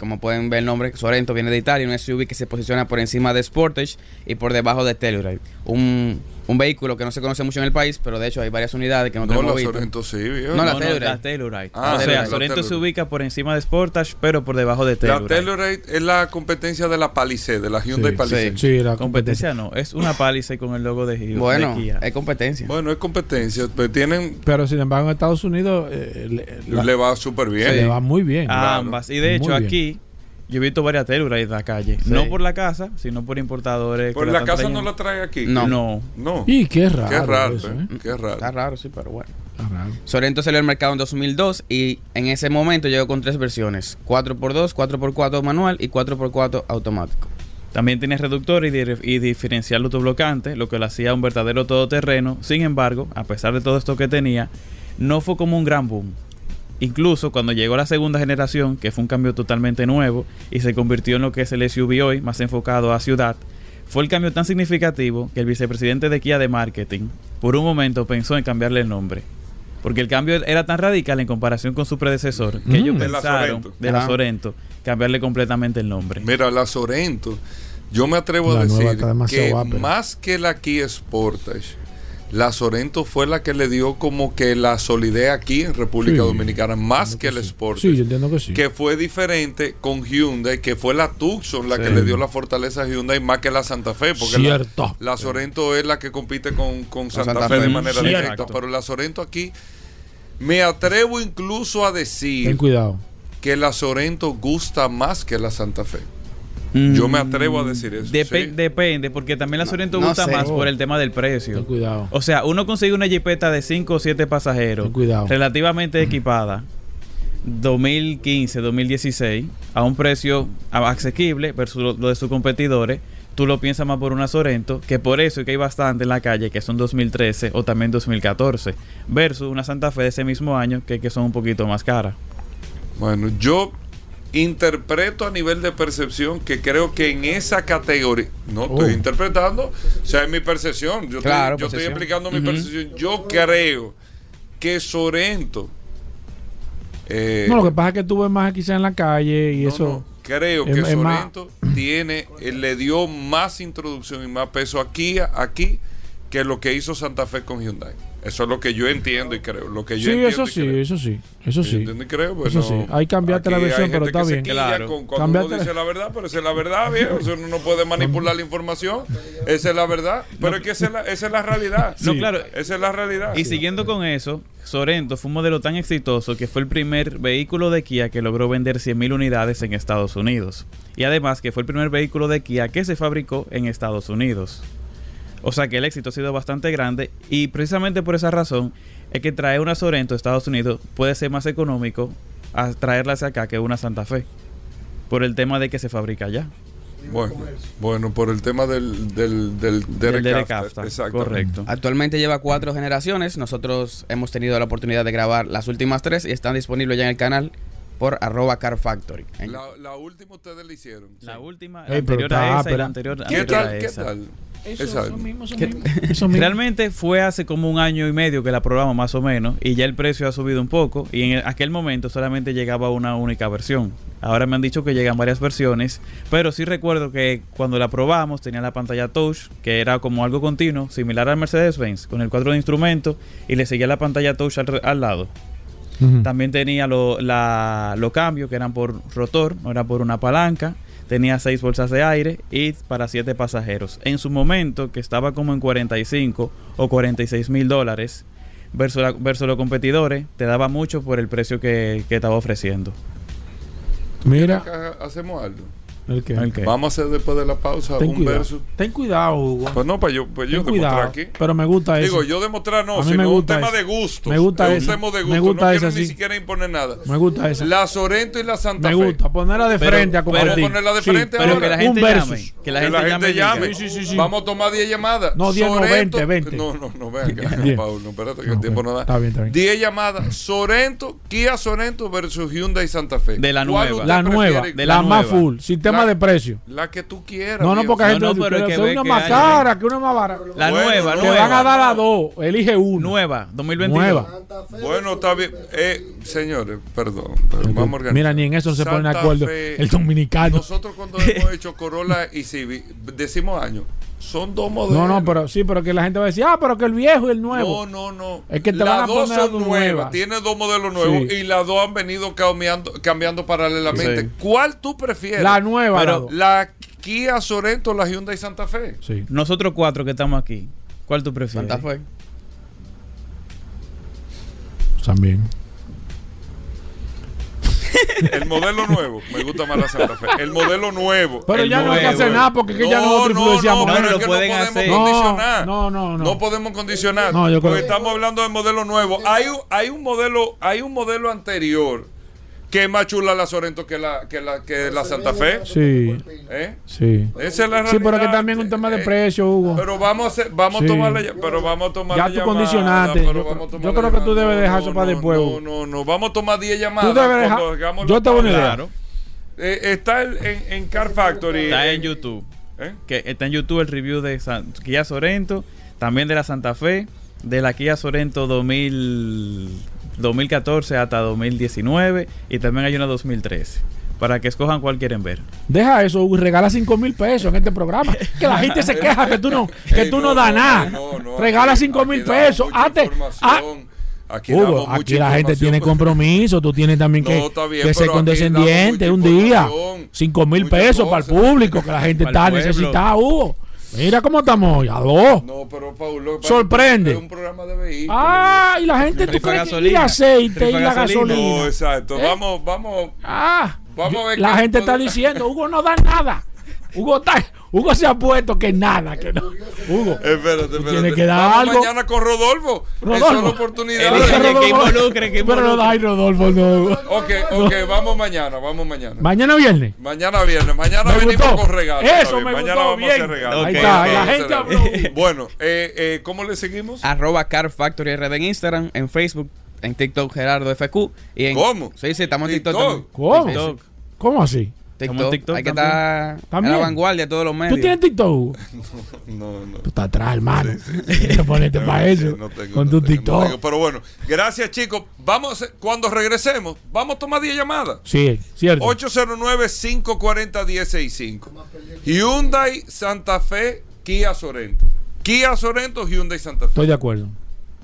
Como pueden ver el nombre, Sorento viene de Italia, un SUV que se posiciona por encima de Sportage y por debajo de Telluride. Un, un vehículo que no se conoce mucho en el país, pero de hecho hay varias unidades que no, No, tenemos la visto. Sorento sí, viejo. No, la No, no, Telluride. la Telluride. Ah, o sea, la Sorento se Telluride. ubica por encima de Sportage, pero por debajo de La Telluride. Telluride es la competencia de la Palisade, de la Hyundai Sí, Palisade. Sí, la Competencia no, es una Palisade con el logo de, Hyundai- Bueno, de Kia. es competencia. Bueno, es competencia, pero tienen, Pero sin embargo en Estados Unidos eh, le, la- le va súper bien. le va muy bien. A ambas. Y de hecho, bien. aquí yo he visto varias Telluride en la calle. No por la casa, sino por importadores. Por que la casa no la trae aquí. No. No. No. Y qué raro. Qué raro, eso, eh. ¿eh? Qué raro. Está raro, sí, pero bueno. Está raro. Sorento salió al mercado en 2002 y en ese momento llegó con tres versiones: 4x2, 4x4 manual y 4x4 automático. También tiene reductor y, di- y diferencial autoblocante, lo que lo hacía un verdadero todoterreno. Sin embargo, a pesar de todo esto que tenía, no fue como un gran boom. Incluso cuando llegó la segunda generación, que fue un cambio totalmente nuevo y se convirtió en lo que es el SUV hoy, más enfocado a ciudad, fue el cambio tan significativo que el vicepresidente de Kia de Marketing por un momento pensó en cambiarle el nombre. Porque el cambio era tan radical en comparación con su predecesor que Mm. ellos De la pensaron, Sorento. de la. Sorento, cambiarle completamente el nombre. Mira, la Sorento, yo me atrevo La a decir que más que la Kia Sportage, la Sorento fue la que le dio como que la solidez aquí en República Sí, Dominicana, más que el Sí, Sportage. yo entiendo que sí. Que fue diferente con Hyundai, que fue la Tucson la que Sí. le dio la fortaleza a Hyundai más que la Santa Fe. Porque la- Cierto. La, Sorento es la que compite con, con Santa, Santa Fe, Fe. de manera Cierto. directa. Pero la Sorento aquí, me atrevo incluso a decir Ten cuidado. que la Sorento gusta más que la Santa Fe. Yo me atrevo a decir eso. Sí. Depende, porque también la Sorento no gusta sé. más Oh. por el tema del Ten precio. cuidado. O sea, uno consigue una jipeta de 5 o 7 pasajeros, Ten cuidado. relativamente equipada, 2015, 2016, a un precio a- asequible versus lo, lo de sus competidores. Tú lo piensas más por una Sorento, que por eso es que hay bastante en la calle, que son 2013 o también 2014, versus una Santa Fe de ese mismo año, que, que son un poquito más caras. Bueno, yo interpreto a nivel de percepción que creo que en esa categoría, no estoy interpretando, o sea, es mi percepción. Yo, Claro, estoy, yo estoy explicando mi percepción. Yo creo que Sorento. eh, No, lo que pasa es que tú ves más quizás en la calle y no, eso. no, creo es- que es más- Sorento tiene, eh, le dio más introducción y más peso aquí, aquí que lo que hizo Santa Fe con Hyundai. Eso es lo que yo entiendo y creo. Lo que yo Sí, entiendo eso y sí, creo. eso sí. Eso Yo sí. entiendo y creo, pues, Eso no, sí. Ahí cambiaste la versión, hay pero está que bien. Claro. con- cuando uno la- dice la verdad, pero esa es la verdad, viejo. O sea, uno no puede manipular la información. Esa es la verdad. Pero es que esa es la, esa es la realidad. No, claro. Esa es la realidad. Y siguiendo con eso, Sorento fue un modelo tan exitoso que fue el primer vehículo de Kia que logró vender 100.000 unidades en Estados Unidos. Y además que fue el primer vehículo de Kia que se fabricó en Estados Unidos. O sea que el éxito ha sido bastante grande y precisamente por esa razón es que traer una Sorento a Estados Unidos puede ser más económico a traerla hacia acá que una Santa Fe. Por el tema de que se fabrica allá. Bueno, bueno, por el tema del, del, del, Del exactamente. Correcto. Actualmente lleva cuatro generaciones. Nosotros hemos tenido la oportunidad de grabar las últimas tres y están disponibles ya en el canal por arroba Car Factory. En- La, la última ustedes la hicieron. La última, Ey, pero anterior a esa y la anterior, ¿Qué anterior tal? a ¿Qué esa. tal? Eso, mismo, eso ¿Qué- mismo. Eso mismo. Realmente fue hace como un año y medio que la probamos más o menos y ya el precio ha subido un poco y en aquel momento solamente llegaba una única versión. Ahora me han dicho que llegan varias versiones, pero sí recuerdo que cuando la probamos tenía la pantalla touch, que era como algo continuo, similar al Mercedes-Benz, con el cuadro de instrumentos y le seguía la pantalla touch al lado. También tenía lo- la- los cambios que eran por rotor, no era por una palanca. Tenía seis bolsas de aire y para siete pasajeros. En su momento, que estaba como en 45 o 46 mil dólares, versus, la- versus los competidores, te daba mucho por el precio que, que estaba ofreciendo. Mira, Acá hacemos algo. El que. Ok. Vamos a hacer después de la pausa Ten un cuidado. verso. Ten cuidado, Hugo. Pues no, pues yo, pues yo demostrar aquí. Pero me gusta eso. Digo, yo demostrar no, A mí sino me un gusta tema eso. de gusto. Me gusta es eso. un tema de Me gusto. gusta no eso, quiero ni sí. siquiera imponer nada. Me gusta eso. La Sorento y la Santa me Fe. gusta ponerla de Pero- frente a pero- Vamos a competir. ponerla de Sí, frente Pero ahora. que la Un gente llame. Que la Que gente, la gente llame. Sí, sí, sí, sí. Vamos a tomar 10 llamadas. No, 10, no, Sorento- 20, 20. No, no, no, vean. Paulo, espérate que el tiempo no da. está bien, está bien. 10 llamadas. Sorento, Kia Sorento versus Hyundai Santa Fe. De la ¿Cuál nueva. La nueva, de la, más full. Sistema tema de precio. La que tú quieras. No, no, porque hay No, gente no, pero que ve una que más hay- cara, que una más barata. La Bueno, nueva, no, Te nueva. van a dar a dos, elige uno. Nueva, 2022. Nueva. Bueno, está bien. Eh, señores, perdón. pero vamos a organizar. Mira, ni en eso se ponen de acuerdo Fe- el dominicano. Nosotros cuando hemos hecho Corolla y Civic, decimos años, son dos modelos. No, no, pero sí, pero que la gente va a decir, ah, pero que el viejo y el nuevo. No, no, no. Es que te las van a dos poner son dos nuevas. nuevas. Tiene dos modelos nuevos Sí. y las dos han venido cambiando, cambiando paralelamente. Sí. ¿Cuál tú prefieres? La nueva. Pero-. La Kia Sorento, la Hyundai Santa Fe. Sí. Nosotros cuatro que estamos aquí, ¿cuál tú prefieres? Santa Fe. También. El modelo nuevo. Me gusta más la Santa Fe. El modelo nuevo. Pero El ya no hay que hacer nada porque es que ya No, nosotros no, influenciamos. no, No, pero es que pueden no podemos hacer. condicionar. No, no, no. No podemos condicionar. No, yo creo- porque estamos hablando de modelo nuevo. Hay, un- hay un modelo, hay un modelo anterior que es más chula la Sorento que la, que la, que la Santa Fe. Sí, ¿Eh? sí. Esa es la Sí, pero que realidad. también es un tema de Eh, precio, Hugo. Pero vamos a hacer, vamos Sí. a tomarle, pero vamos a tomar Ya la tú llamada, condicionaste. pero Yo vamos a creo- yo que tú debes dejar No, eso para no, después, No, no, no, vamos a tomar 10 llamadas. Tú debes dejar- yo te voy a idea. Claro. Eh, está el- en, en Car Factory. Está eh, en YouTube. ¿eh? Que está en YouTube el review de San- Kia Sorento, también de la Santa Fe, de la Kia Sorento 2000, 2014 hasta 2019 y también hay una 2013. Para que escojan cuál quieren ver. Deja eso, Hugo, y regala 5 mil pesos en este programa. Que la gente se queja que tú no, que tú no, das nada. no, no, regala aquí- 5 mil pesos. Hazte- ah. Aquí, Hugo, la gente tiene compromiso. Tú tienes también que, No, está bien, que ser condescendiente un día. información, 5 mil pesos para el público, que la gente está necesitada, Hugo. Mira cómo estamos hoy, a dos. No, pero Paulo, lo que Sorprende. Es un programa de vehículos. Ah, y la gente, ¿tú crees que y gasolina. el aceite y la gasolina. gasolina? No, exacto. ¿Eh? Vamos, vamos. Ah, Vamos a ver la gente está diciendo, Hugo no da nada. Hugo, está, Hugo se ha puesto que nada, que no. Hugo, Espérate, espérate. tienes que dar Vamos algo. mañana con Rodolfo. Esa es Rodolfo. la oportunidad. Pero que- Rodolfo- involucre, no da, Rodolfo, no. Ok, ok, vamos mañana, vamos mañana. Mañana viernes. Mañana viernes, mañana Me venimos gustó. con regalos. Eso me Mañana gustó, vamos bien. a hacer regalos. Ahí Ok, está, ok, y la gente habló. Bueno, eh, eh, ¿cómo le seguimos? Arroba Car Factory RD en Instagram, en Facebook, en TikTok Gerardo FQ. Y en, ¿Cómo? Sí, sí, estamos en TikTok. TikTok. también. ¿Cómo? TikTok. ¿Cómo así? TikTok. TikTok Hay que también. estar en También. la vanguardia de todos los medios. ¿Tú tienes TikTok? No, no. Tú estás atrás, hermano. Que ponerte para eso. No tengo, con no tu tengo, TikTok. tengo. Pero bueno, gracias chicos. Vamos, hacer- cuando regresemos, vamos a tomar 10 llamadas. Sí, cierto. 809-540-165. Hyundai Santa Fe, Kia Sorento. Kia Sorento, Hyundai Santa Fe. Estoy de acuerdo.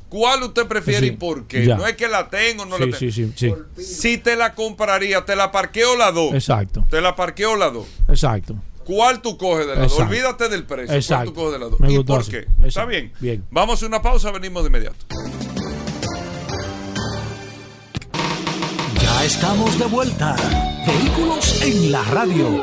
¿Cuál usted prefiere Sí, y por qué? ya. No es que la tengo o no Sí, la tengo. sí, sí, sí. Si te la compraría, te la parqueo la dos. Exacto, Te la parqueo la dos. exacto. ¿Cuál tú coges de la dos? Olvídate del precio. Exacto. ¿Cuál tú coges de la dos? Me ¿Y gustó por así. qué? Exacto. ¿Está bien? Bien. Vamos a una pausa, venimos de inmediato. Ya estamos de vuelta. Vehículos en la radio.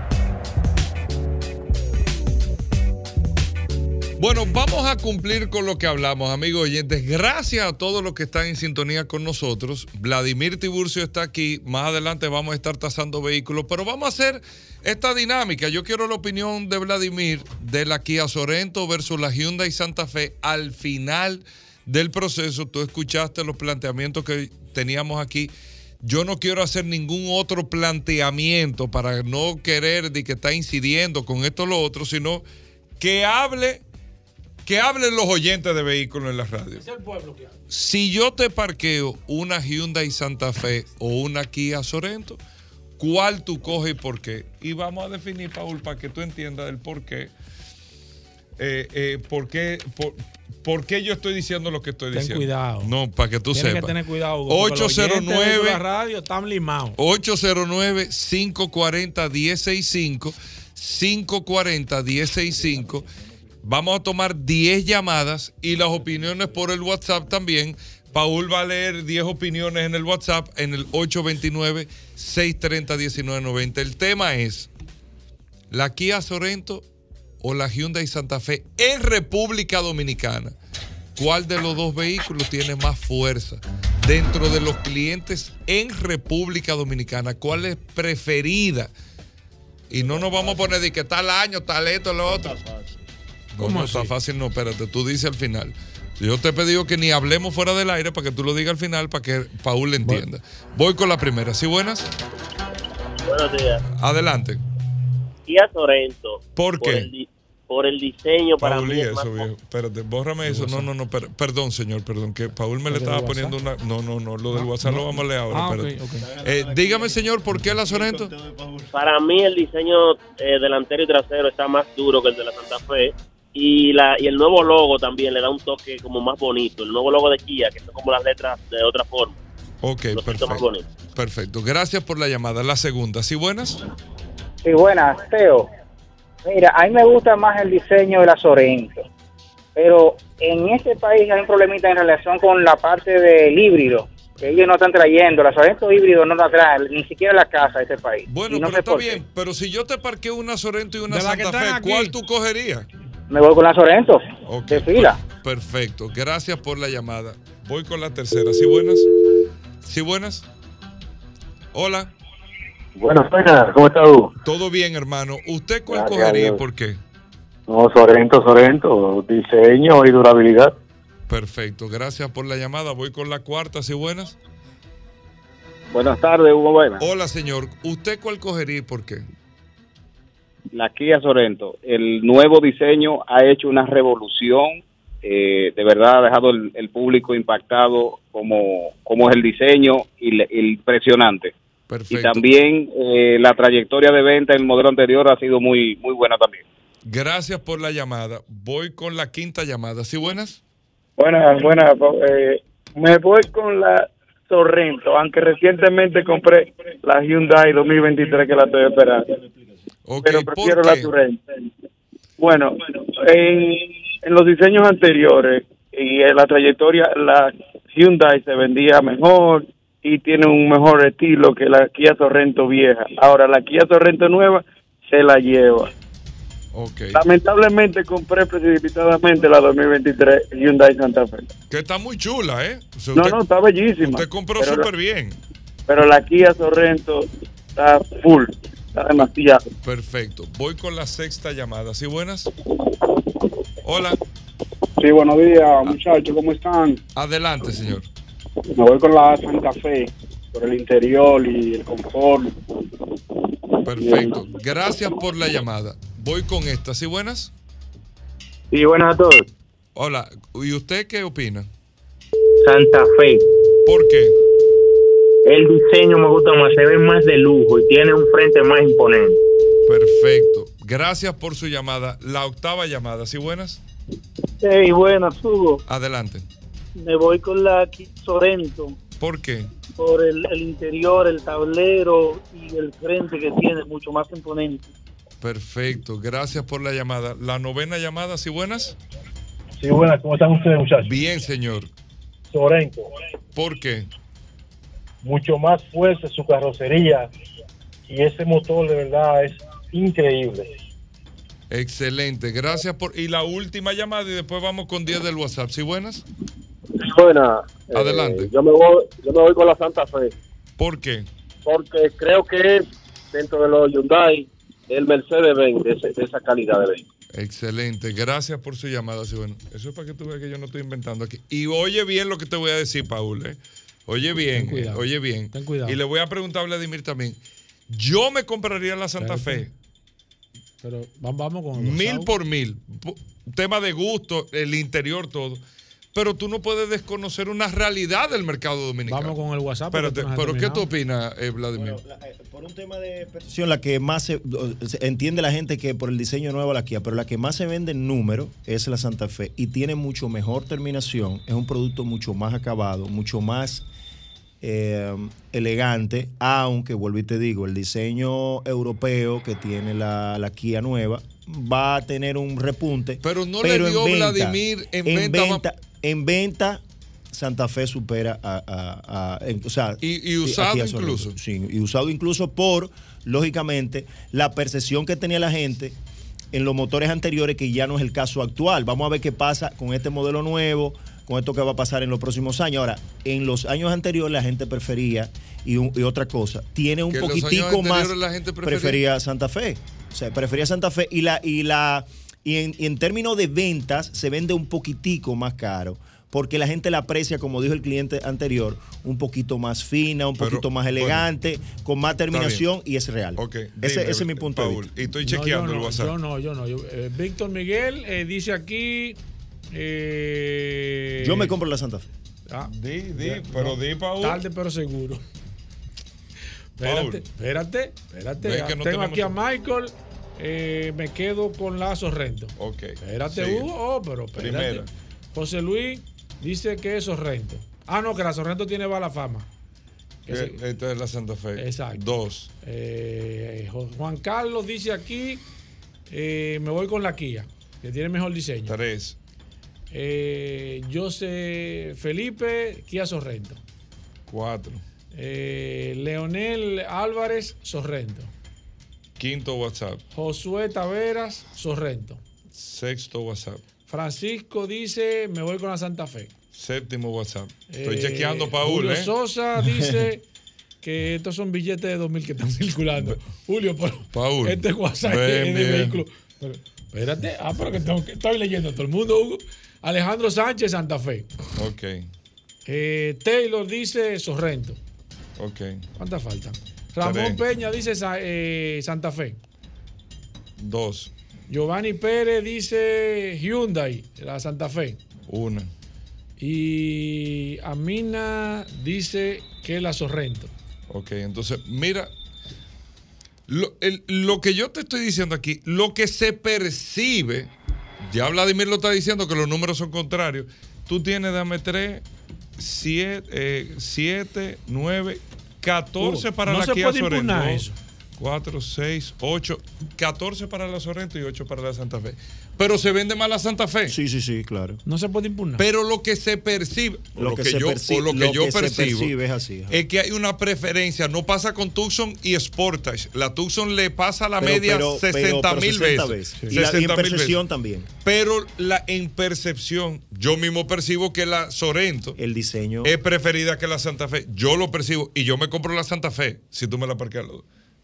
Bueno, vamos a cumplir con lo que hablamos, amigos oyentes. Gracias a todos los que están en sintonía con nosotros. Vladimir Tiburcio está aquí. Más adelante vamos a estar tasando vehículos, pero vamos a hacer esta dinámica. Yo quiero la opinión de Vladimir de la Kia Sorento versus la Hyundai Santa Fe al final del proceso. Tú escuchaste los planteamientos que teníamos aquí. Yo no quiero hacer ningún otro planteamiento para no querer de que está incidiendo con esto o lo otro, sino que hable que hablen los oyentes de vehículos en la radio. Si yo te parqueo una Hyundai Santa Fe o una Kia Sorento, ¿cuál tú coges y por qué? Y vamos a definir, Paul, para que tú entiendas el por qué. Eh, eh, por, qué por, por qué yo estoy diciendo lo que estoy Ten diciendo? cuidado. No, para que tú Tienes sepas. que tener cuidado. Hugo, porque los oyentes de 809 la radio están limados. 809-540-1065. 540-1065. Vamos a tomar 10 llamadas y las opiniones por el WhatsApp también. Paul va a leer 10 opiniones en el WhatsApp en el 829-630-1990. El tema es la Kia Sorento o la Hyundai Santa Fe en República Dominicana. ¿Cuál de los dos vehículos tiene más fuerza dentro de los clientes en República Dominicana, ¿cuál es preferida? Y no nos vamos a poner de que tal año, tal esto, lo otro. No, ¿Cómo no está fácil, no, espérate, tú dices al final. Yo te he pedido que ni hablemos fuera del aire para que tú lo digas al final para que Paul le entienda. Voy con la primera. ¿Sí buenas? Buenos días. Adelante. Kia Sorento. ¿Por qué? el, di- por el diseño para Paul, mí y es más eso, viejo. Espérate, bórrame eso. No, no, no, per- perdón, señor, perdón, que Paul me le ¿Lo del estaba WhatsApp? poniendo una. No, no, no, lo del WhatsApp no. lo vamos a leer ahora. Ah. Eh, dígame, señor, ¿por qué la Sorento? Para mí el diseño eh, delantero y trasero está más duro que el de la Santa Fe. Y, la, y el nuevo logo también le da un toque como más bonito. El nuevo logo de Kia, que son como las letras de otra forma. Ok, Lo siento más perfecto. bonito. Perfecto. Gracias por la llamada. La segunda. ¿Sí buenas? Sí, buenas, Teo. Mira, a mí me gusta más el diseño de la Sorento, pero en este país hay un problemita en relación con la parte del híbrido, que ellos no están trayendo, la Sorento híbrido no la traen, ni siquiera la casa de este país. Bueno, no pero está bien. Pero si yo te parqueo una Sorento y una De la que Santa Fe, aquí. ¿cuál tú cogerías? Me voy con la Sorento, Ok, de fila. per- Perfecto. Gracias por la llamada. Voy con la tercera. ¿Sí buenas? ¿Sí buenas? Hola. Buenas, buenas, ¿cómo estás tú? Todo bien, hermano. ¿Usted cuál Gracias cogería y por qué? No, Sorento, Sorento, diseño y durabilidad. Perfecto. Gracias por la llamada. Voy con la cuarta. ¿Sí buenas? Buenas tardes, Hugo Buenas. Hola, señor. ¿Usted cuál cogería y por qué? La Kia Sorento, el nuevo diseño ha hecho una revolución. eh, de verdad ha dejado el, el público impactado como, como es el diseño y le- el impresionante. Perfecto. Y también eh, la trayectoria de venta en el modelo anterior ha sido muy, muy buena también. Gracias por la llamada. Voy con la quinta llamada. ¿Sí buenas? Buenas, buenas. eh, me voy con la Sorrento, aunque recientemente compré la Hyundai 2023 que la estoy esperando. Pero prefiero la Sorrento. Bueno, en, en los diseños anteriores y en la trayectoria, la Hyundai se vendía mejor y tiene un mejor estilo que la Kia Sorrento vieja. Ahora, la Kia Sorrento nueva se la lleva. Lamentablemente compré precipitadamente la 2023 Hyundai Santa Fe. Que está muy chula, ¿eh? O sea, No, usted- no, está bellísima. Usted compró súper bien. Pero la Kia Sorrento está full, está demasiado. Perfecto. Voy con la sexta llamada. ¿Sí buenas? Hola. Sí, buenos días, muchachos, ¿cómo están? Adelante, señor. Me voy con la Santa Fe, por el interior y el confort. Perfecto. Gracias por la llamada. Voy con esta. ¿Sí buenas? Sí, buenas a todos. Hola. ¿Y usted qué opina? Santa Fe. ¿Por qué? El diseño me gusta más, se ve más de lujo y tiene un frente más imponente. Perfecto. Gracias por su llamada. La octava llamada. ¿Sí buenas? Hey, buenas, Hugo. Adelante. Me voy con la Kia Sorento ¿Por qué? por el, el interior, el tablero y el frente que tiene, mucho más imponente. Perfecto. Gracias por la llamada. La novena llamada. ¿Sí buenas? Sí, buenas, ¿cómo están ustedes, muchachos? Bien, señor. Sorento, ¿Por qué? Mucho más fuerza su carrocería y ese motor de verdad es increíble. Excelente. Gracias por... Y la última llamada y después vamos con 10 del WhatsApp. ¿Sí buenas? Buena. eh, Adelante. yo, me voy, yo me voy con la Santa Fe, ¿Por qué? porque creo que es, dentro de los Hyundai, el Mercedes-Benz de, de esa calidad de vehículo. Excelente, gracias por su llamada. Sí, bueno, eso es para que tú veas que yo no estoy inventando aquí. Y oye bien lo que te voy a decir, Paul. ¿eh? Oye bien, cuidado. eh, oye bien. Ten cuidado. Y le voy a preguntar a Vladimir también. Yo me compraría la Santa Espérate. Fe, Pero va- vamos con el mil por mil. Tema de gusto, el interior, todo. Pero tú no puedes desconocer una realidad del mercado dominicano. Vamos con el WhatsApp. Espérate, no pero ¿qué tú opinas, eh, Vladimir? por un tema de percepción, la que más se, se entiende la gente que por el diseño nuevo la Kia, pero la que más se vende en número es la Santa Fe y tiene mucho mejor terminación, es un producto mucho más acabado, mucho más eh, elegante, aunque vuelvo y te digo, el diseño europeo que tiene la, la Kia nueva va a tener un repunte. Pero no le dio Vladimir en venta en venta Santa Fe supera a, a- o sea, Y- y a usado incluso. Sí, y usado incluso por, lógicamente, la percepción que tenía la gente en los motores anteriores, que ya no es el caso actual. Vamos a ver qué pasa con este modelo nuevo, con esto que va a pasar en los próximos años. Ahora, en los años anteriores la gente prefería, y, un- y otra cosa, tiene un Que en los años poquitico más, anteriores la gente prefería- prefería Santa Fe. O sea, prefería Santa Fe y la y la y en, y en términos de ventas se vende un poquitico más caro. Porque la gente la aprecia, como dijo el cliente anterior, un poquito más fina, un Pero, poquito más elegante, con más terminación y es real. dime, ese, ese es mi punto de Paul, vista. y estoy No, chequeando el WhatsApp. Yo no, yo no. yo- eh, Víctor Miguel eh, dice aquí. Eh, Yo me compro la Santa Fe. ah, Di, di, ya, pero di, Paul. Tarde, pero seguro. Paul. Espérate, espérate, espérate. Que no Tengo aquí a. Michael. eh, me quedo con la Sorrento. Ok. Espérate, sigue. Hugo. Oh, pero espérate. Primera. José Luis dice que es Sorrento. Ah, no, que la Sorrento tiene bala fama. Esta es la Santa Fe. Exacto. Dos. Eh, Juan Carlos dice aquí, eh, me voy con la Kia, que tiene mejor diseño. Tres. Eh, José Felipe, Kia Sorrento. Cuatro. Eh, Leonel Álvarez, Sorrento. Quinto WhatsApp. Josué Taveras, Sorrento. Sexto WhatsApp. Francisco dice, me voy con la Santa Fe. Séptimo WhatsApp. Estoy Eh, chequeando, Paul. Julio. Sosa dice que estos son billetes de 2000 que están circulando. Julio, Paul. este WhatsApp es de vehículo. Pero, espérate, ah, pero que, tengo que estoy leyendo a todo el mundo, Hugo. Alejandro Sánchez, Santa Fe. Ok. Eh, Taylor dice Sorrento. Ok. ¿Cuántas faltan? Ramón Tres. Peña dice eh, Santa Fe. Dos. Giovanni Pérez dice Hyundai, la Santa Fe. Una. Y Amina dice que la Sorrento. Ok, entonces, mira, lo, el- lo que yo te estoy diciendo aquí, lo que se percibe, ya Vladimir lo está diciendo que los números son contrarios. Tú tienes, dame 3, 7, 7, 9, 14 Uh, para no la se Kia puede Sorento. eso. 4, 6, 8, 14 para la Sorento y 8 para la Santa Fe. Pero se vende más la Santa Fe. Sí, sí, sí, claro. No se puede impugnar. Pero lo que se percibe, o Lo lo, que que, se yo, lo que lo yo que percibo, percibe es así, es que hay una preferencia. No pasa con Tucson y Sportage. La Tucson le pasa a la Pero- media pero- 60 pero- mil 60 veces. veces. Y la- y en 60 mil percepción veces. también. Pero la, en percepción, yo mismo percibo que la Sorento El diseño. es preferida que la Santa Fe. Yo lo percibo y yo me compro la Santa Fe si tú me la parqueas.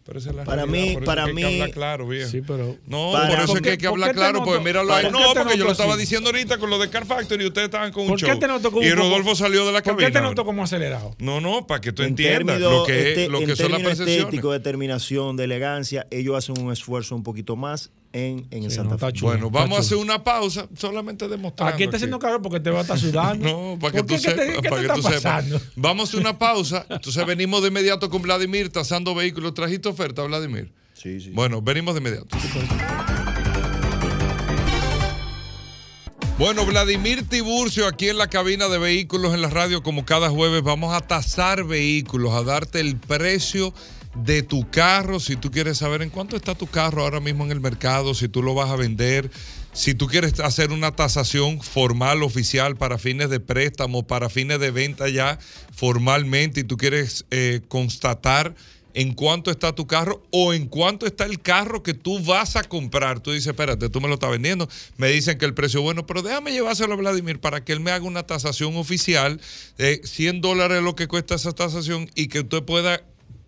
Pero esa es la Para realidad, mí- por eso para es que hay que mí- hablar claro, viejo. Sí, pero. No, Para- por eso ¿Por es que hay que hablar claro, noto- porque míralo ahí. por No, qué te porque yo lo estaba así? diciendo ahorita con lo de Car Factory y ustedes estaban con un ¿Por qué show. te noto como y Rodolfo salió de la ¿Por qué te noto como acelerado? No, no, para que tú en entiendas lo que, este- es, lo en que son las percepciones. estéticos, de terminación, de elegancia, ellos hacen un esfuerzo un poquito más en, en Sí, Santa no, está Fe. chulo. Bueno, vamos a hacer una pausa, solamente demostrando. Aquí está haciendo calor porque te va a estar sudando. No, para que ¿Por tú qué? ¿Qué te- sepas. qué para te que está tú sepas. pasando? Vamos a hacer una pausa. Entonces venimos de inmediato con Vladimir tasando vehículos. ¿Trajiste oferta, Vladimir? Sí, sí. Bueno, venimos de inmediato. Bueno, Vladimir Tiburcio aquí en la cabina de vehículos en la radio, como cada jueves, vamos a tasar vehículos, a darte el precio de tu carro, si tú quieres saber en cuánto está tu carro ahora mismo en el mercado, si tú lo vas a vender, si tú quieres hacer una tasación formal, oficial, para fines de préstamo, para fines de venta ya formalmente, y tú quieres eh, constatar en cuánto está tu carro o en cuánto está el carro que tú vas a comprar. Tú dices, espérate, tú me lo estás vendiendo. Me dicen que el precio es bueno, pero déjame llevárselo a Vladimir para que él me haga una tasación oficial. de 100 dólares es lo que cuesta esa tasación y que usted pueda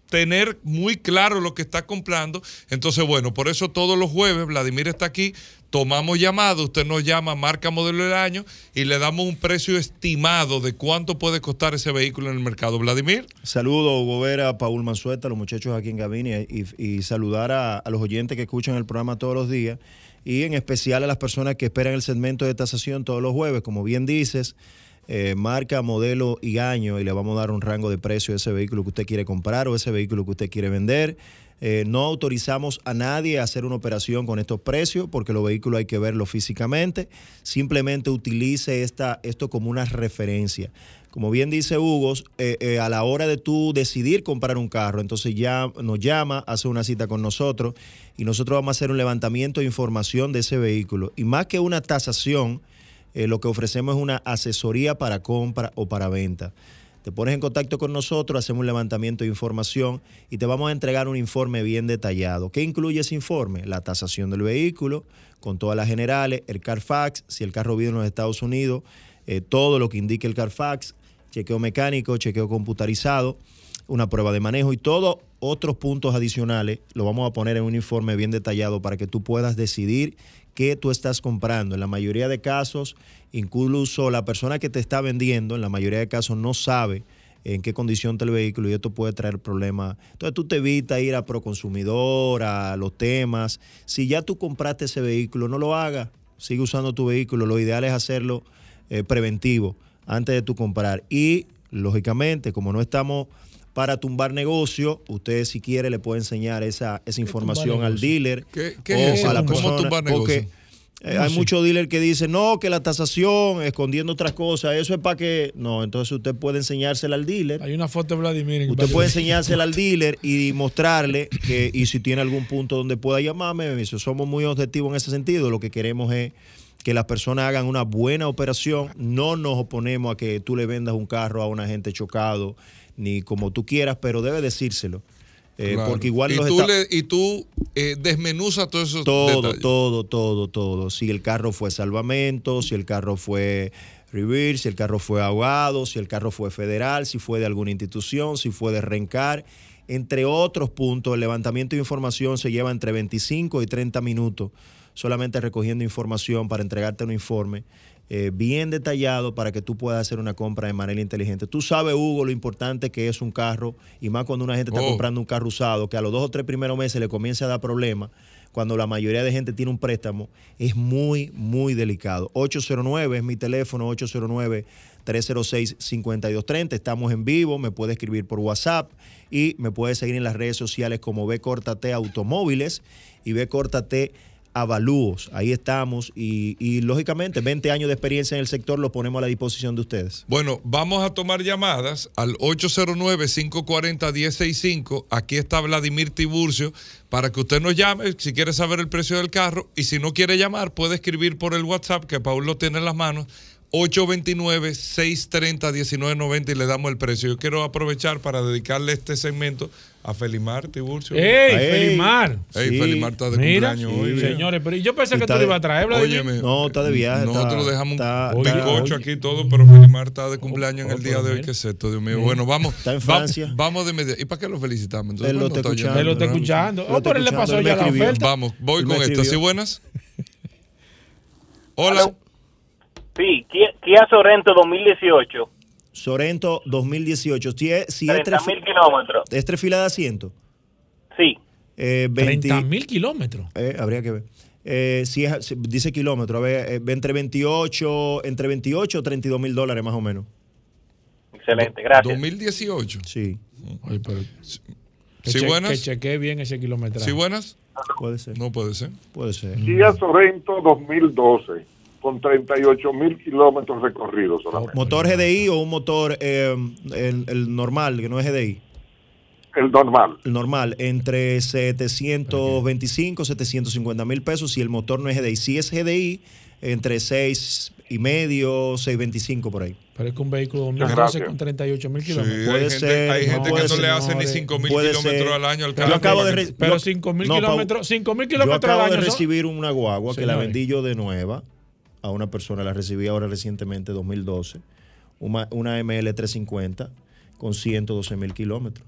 tener muy claro lo que está comprando. Entonces, bueno, por eso todos los jueves Vladimir está aquí, tomamos llamado, usted nos llama, marca modelo del año y le damos un precio estimado de cuánto puede costar ese vehículo en el mercado. Vladimir. Saludos, Hugo Vera, Paul Mansueta, los muchachos aquí en Gabini y, y saludar a, a los oyentes que escuchan el programa todos los días y en especial a las personas que esperan el segmento de tasación todos los jueves. Como bien dices, eh, marca, modelo y año y le vamos a dar un rango de precio de ese vehículo que usted quiere comprar o ese vehículo que usted quiere vender. Eh, no autorizamos a nadie a hacer una operación con estos precios porque los vehículos hay que verlos físicamente. Simplemente utilice esta, esto como una referencia. Como bien dice Hugo, eh, eh, a la hora de tú decidir comprar un carro, entonces ya nos llama, hace una cita con nosotros y nosotros vamos a hacer un levantamiento de información de ese vehículo. Y más que una tasación, eh, lo que ofrecemos es una asesoría para compra o para venta. Te pones en contacto con nosotros, hacemos un levantamiento de información y te vamos a entregar un informe bien detallado. ¿Qué incluye ese informe? La tasación del vehículo, con todas las generales, el Carfax, si el carro vive en los Estados Unidos, eh, todo lo que indique el Carfax, chequeo mecánico, chequeo computarizado, una prueba de manejo y todos otros puntos adicionales lo vamos a poner en un informe bien detallado para que tú puedas decidir qué tú estás comprando. En la mayoría de casos, incluso la persona que te está vendiendo, en la mayoría de casos no sabe en qué condición está el vehículo y esto puede traer problemas. Entonces tú te evitas ir a Proconsumidor, a los temas. Si ya tú compraste ese vehículo, no lo hagas. Sigue usando tu vehículo. Lo ideal es hacerlo eh, preventivo antes de tu comprar. Y lógicamente, como no estamos para tumbar negocio, usted si quiere le puede enseñar esa, esa información al dealer ¿Qué- qué o es eso? a la ¿Cómo persona, tumbar negocio? porque, eh, ¿Cómo hay muchos dealers que dicen, no, que la tasación, escondiendo otras cosas, eso es para que... No, entonces usted puede enseñársela al dealer. Hay una foto de Vladimir. en Usted puede enseñársela al dealer y mostrarle que, y si tiene algún punto donde pueda llamarme, me dice, somos muy objetivos en ese sentido. Lo que queremos es que las personas hagan una buena operación. No nos oponemos a que tú le vendas un carro a una gente chocado, ni como tú quieras, pero debe decírselo. Eh, Claro. Porque igual y los tú, está- le- y tú eh, desmenuzas todos esos todo, detalles. todo, todo, todo. Si el carro fue salvamento, si el carro fue reverse, si el carro fue ahogado, si el carro fue federal, si fue de alguna institución, si fue de rencar, entre otros puntos, el levantamiento de información se lleva entre 25 y 30 minutos, solamente recogiendo información para entregarte un informe. Eh, bien detallado para que tú puedas hacer una compra de manera inteligente. Tú sabes, Hugo, lo importante que es un carro, y más cuando una gente está Oh. comprando un carro usado, que a los dos o tres primeros meses le comienza a dar problemas, cuando la mayoría de gente tiene un préstamo, es muy, muy delicado. 809 es mi teléfono, 809-306-5230. Estamos en vivo, me puede escribir por WhatsApp y me puede seguir en las redes sociales como B Córtate Automóviles y B Córtate Avalúos. Ahí estamos y, lógicamente 20 años de experiencia en el sector los ponemos a la disposición de ustedes. Bueno, vamos a tomar llamadas al 809-540-1065. Aquí está Vladimir Tiburcio para que usted nos llame si quiere saber el precio del carro y si no quiere llamar puede escribir por el WhatsApp que Paul lo tiene en las manos. 829-630-1990 y le damos el precio. Yo quiero aprovechar para dedicarle este segmento a Felimar Tiburcio. ¡Ey, Felimar! Ey, Sí. Felimar está de Mira, cumpleaños sí, hoy. mira. señores, pero yo pensé que tú lo ibas a traer. Óyeme, No, está de viaje. Nosotros está- dejamos está- un bizcocho aquí y todo, pero Felimar está de cumpleaños en el día de hoy. ¿Qué es esto, Dios mío? Mira. Bueno, vamos. Está en va- Francia. Vamos de medio. ¿Y para qué lo felicitamos? Entonces, Él lo está escuchando. Él lo está escuchando. Oh, pero él le pasó ya la oferta. Vamos, voy con esta. ¿Sí buenas? Hola. Sí, Kia Sorento 2018, Sorento 2018. Si es, si es 30 tres, mil kilómetros. es tres filas de asiento. Sí, Eh, 20 30 mil kilómetros. eh, habría que ver. Eh, si es, si dice kilómetro, a ver, eh, entre 28, entre 28 o 32 mil dólares más o menos. excelente, gracias. 2018. Sí, Oye, pero que, ¿Sí che- buenas? que chequee bien ese kilometraje. ¿Sí buenas? puede ser. No puede ser. Puede ser. Kia Sorento 2012, con 38 mil kilómetros recorridos solamente. ¿Motor GDI o un motor eh, el, el normal, que no es GDI? El normal. El normal, entre 725 750 mil pesos si el motor no es GDI. Si es GDI, entre 6 y medio, 625 por ahí. Pero es que un vehículo 2012 Gracias. con 38 mil Sí, kilómetros. Puede hay gente, ser, hay gente puede que no ser, le hace ni señores. 5 mil kilómetros ser. al año al Yo carro. acabo de re- Pero yo- 5 mil kilómetros, 5 mil Yo kilómetros al acabo de año. son- recibir una guagua que la vendí yo de nueva a una persona, la recibí ahora recientemente, 2012, una, una ML350 con 112 mil kilómetros.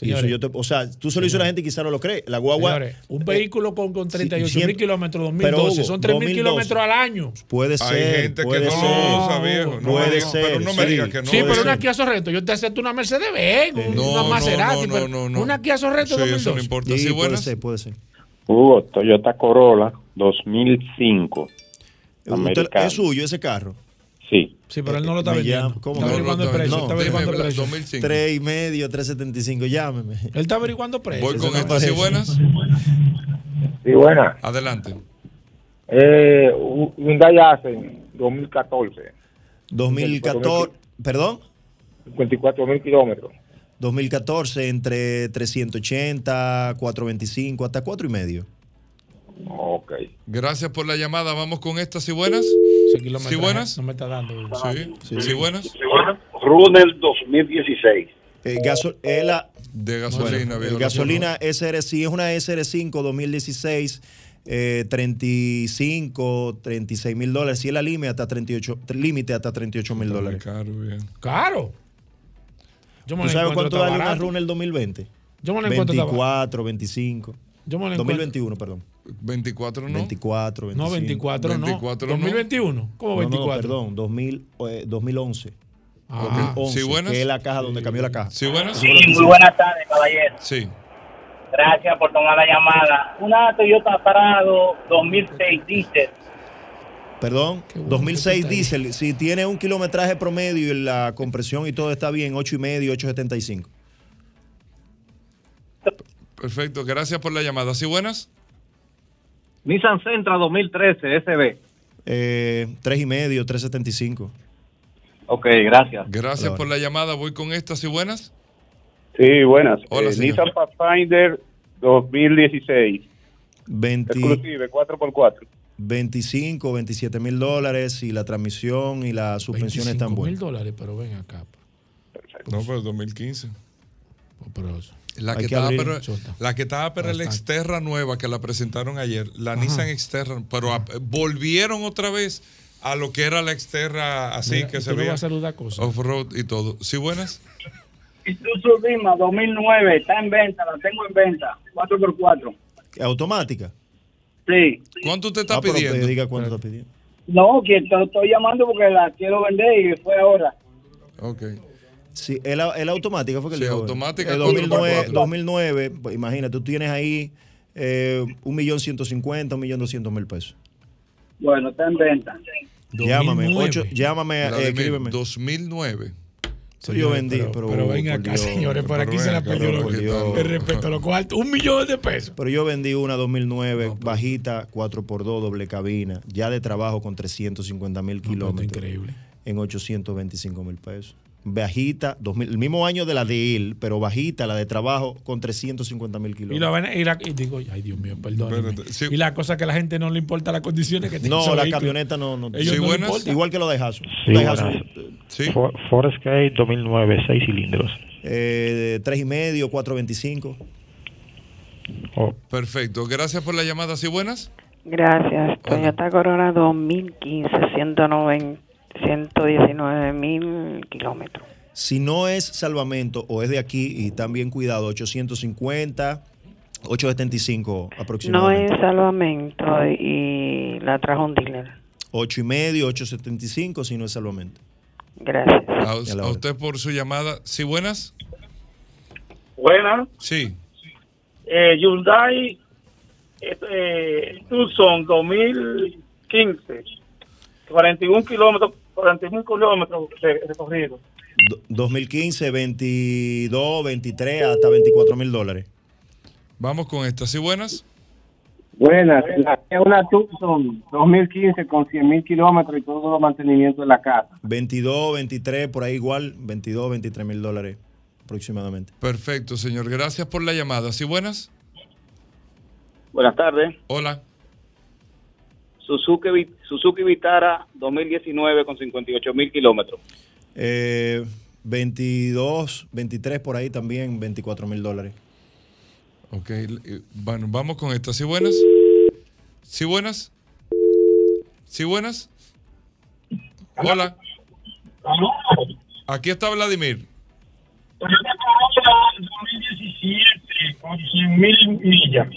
Y eso Señores. yo te- o sea, tú se lo hizo a la gente y quizá no lo cree. La guagua Señores, un vehículo con, con 38 sí, mil kilómetros pero, 2012 Hugo, son 3 mil 2012. kilómetros al año. puede Hay ser. gente que puede no ser. lo usa, viejo. No puede me digas- ser, pero no me sí. digas que no. sí, pero ser. una Kia Sorrento, yo te acepto una Mercedes Benz, No, una no, Maserati, no, pero no, no. una Kia Sorrento Sí, eso no 2012. importa. Sí, ¿Sí puede ser, puede ser. Hugo, Toyota Corolla 2005. Es suyo ese carro. Sí. Sí, pero él no lo está vendiendo. ¿cómo está no averiguando el está precio. vendiendo? está No, averiguando el precio. 2005. Tres y medio, 375, llámeme. Él está averiguando precio. Voy con no esta. ¿Sí parece. buenas? Sí, buena. Adelante. Eh, Hyundai Accent 2014, 2014, perdón, 54 mil kilómetros. 2014 entre 380, 425, hasta cuatro y medio. Ok. Gracias por la llamada. Vamos con esta. ¿Sí buenas? ¿Sí buenas? No me está dando. Sí. ¿Sí buenas? Runel 2016. Eh, gaso- eh, la- De gasolina, bueno, el gasolina SR, sí, es una SR5 2016, eh, 35, 36 mil dólares. Si es la límite, hasta 38 límite hasta 38 mil dólares. Caro, bien. Caro. Yo me ¿Tú sabes cuánto vale una barato. run el 2020? Yo me lo encuentro tan 24, 25. Yo me lo encuentro- 2021, perdón. 24 no. 24, 25. No, 24 no. 24 no. 2021. ¿Cómo No, no, no, 24? perdón, 2000, eh, 2011. Ah. 2011, Sí, buenas. que es la caja donde cambió la caja. Sí, buenas. Que Muy buenas tardes, caballero. Sí. Gracias por tomar la llamada. Una Toyota Prado 2006 diésel. Perdón, 2006 diésel. Si tiene un kilometraje promedio y la compresión y todo está bien, 8 y medio, 875. Perfecto, gracias por la llamada. ¿Sí, buenas? Nissan Sentra 2013 SB. Eh, 3 y medio, 375. Ok, gracias. Gracias por la llamada. Voy con esta. ¿Sí, buenas? Sí, buenas. Hola, Eh. Nissan Pathfinder 2016. 20, Exclusive, 4x4. 25, 27 mil dólares y la transmisión y la suspensión están mil buenas. dólares, pero ven acá. No, pero 2015. Pero eso- La que, que estaba, pero, la que estaba pero la Bastante. Exterra nueva que la presentaron ayer, la Ajá. Nissan Exterra, pero a- volvieron otra vez a lo que era la Exterra así Mira, que se veía a saludar cosas. off-road y todo. ¿Sí, buenas? Isuzu Lima 2009 está en venta, la tengo en venta, 4x4. ¿Automática? Sí. ¿Cuánto usted está Ah, pero pidiendo? Diga cuánto está pidiendo. No, que te estoy llamando porque la quiero vender y fue ahora. Ok. Sí, el, el automática fue que Sí, le dijo. automática, El 4x4. 2009, 2009, pues, imagínate, tú tienes ahí eh, un millón ciento cincuenta, un millón doscientos mil pesos. Bueno, está en venta. Llámame, 2009. ocho, llámame, eh, escríbeme. 2009. Eso yo vendí, pero, Pero, pero acá, Dios, señores, por aquí se la perdió lo Dios. El respeto a lo cual, un millón de pesos. Pero yo vendí una 2009 bajita, 4x2, doble cabina, ya de trabajo con 350 mil kilómetros. increíble. En 825 mil pesos. Bajita, 2000, el mismo año de la de él, pero bajita, la de trabajo con 350 mil Y, la, kilómetros. y, la- y digo, ay Dios mío. Espérate, sí. Y la cosa que a la gente no le importa las condiciones que tiene No, la vehículo. camioneta no. no Ellos no le importa. Igual que lo de Jaso. Sí, buenas. Sí. For- Forest Gate 2009, 6 cilindros. eh, tres y medio, 425. Perfecto. Gracias por la llamada. ¿Sí, buenas? Gracias. Toyota Corolla 2015, 190, 119 mil kilómetros. Si no es salvamento o es de aquí y bien cuidado, 850, 875 No aproximadamente. es salvamento y la trajo un dealer. 8 y medio, 875 si no es salvamento. Gracias. A, a usted por su llamada. ¿Sí, buenas? Buenas. Sí. Eh, Hyundai eh, Tucson 2015. 41 kilómetros, 41 kilómetros de recorrido. Do- 2015, 22, 23, hasta 24 mil dólares. Vamos con esta. ¿Sí, buenas? Buenas, la- es una Tucson 2015 con 100 mil kilómetros y todo los mantenimientos de la casa. 22, 23, por ahí igual, 22, 23 mil dólares aproximadamente. Perfecto, señor. Gracias por la llamada. ¿Sí, buenas? Buenas tardes. Hola. Suzuki, Suzuki Vitara 2019 con 58 mil kilómetros. Eh, 22, 23 por ahí también, 24 mil dólares. Ok. eh, Bueno, vamos con esta. ¿Sí, buenas? ¿Sí, buenas? ¿Sí, buenas? Hola. Aquí está Vladimir. Toyota Corolla 2017 con 100 mil millas.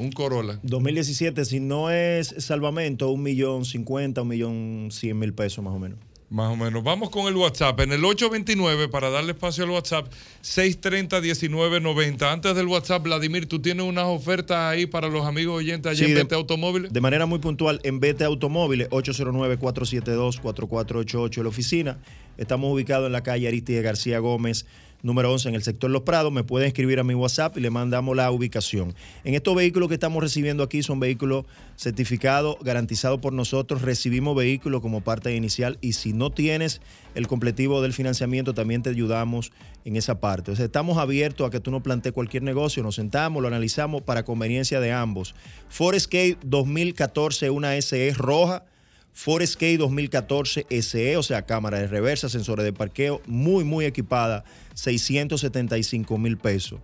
Un Corolla. 2017, si no es salvamento, un millón cincuenta, un millón cien mil pesos más o menos. Más o menos. Vamos con el WhatsApp. En el 829, para darle espacio al WhatsApp, 630-1990. Antes del WhatsApp, Vladimir, tú tienes unas ofertas ahí para los amigos oyentes allí Sí, en Vete Automóviles. De manera muy puntual, en BT Automóviles, 809-472-4488, la oficina. Estamos ubicados en la calle Aristide García Gómez, número 11, en el sector Los Prados. Me pueden escribir a mi WhatsApp y le mandamos la ubicación. En estos vehículos que estamos recibiendo aquí son vehículos certificados, garantizados por nosotros. Recibimos vehículos como parte inicial y si no tienes el completivo del financiamiento, también te ayudamos en esa parte. O sea, estamos abiertos a que tú nos plantees cualquier negocio, nos sentamos, lo analizamos para conveniencia de ambos. Forescape 2014, una SE roja. Forescape 2014 SE, o sea, cámara de reversa, sensores de parqueo, muy, muy equipada, 675 mil pesos.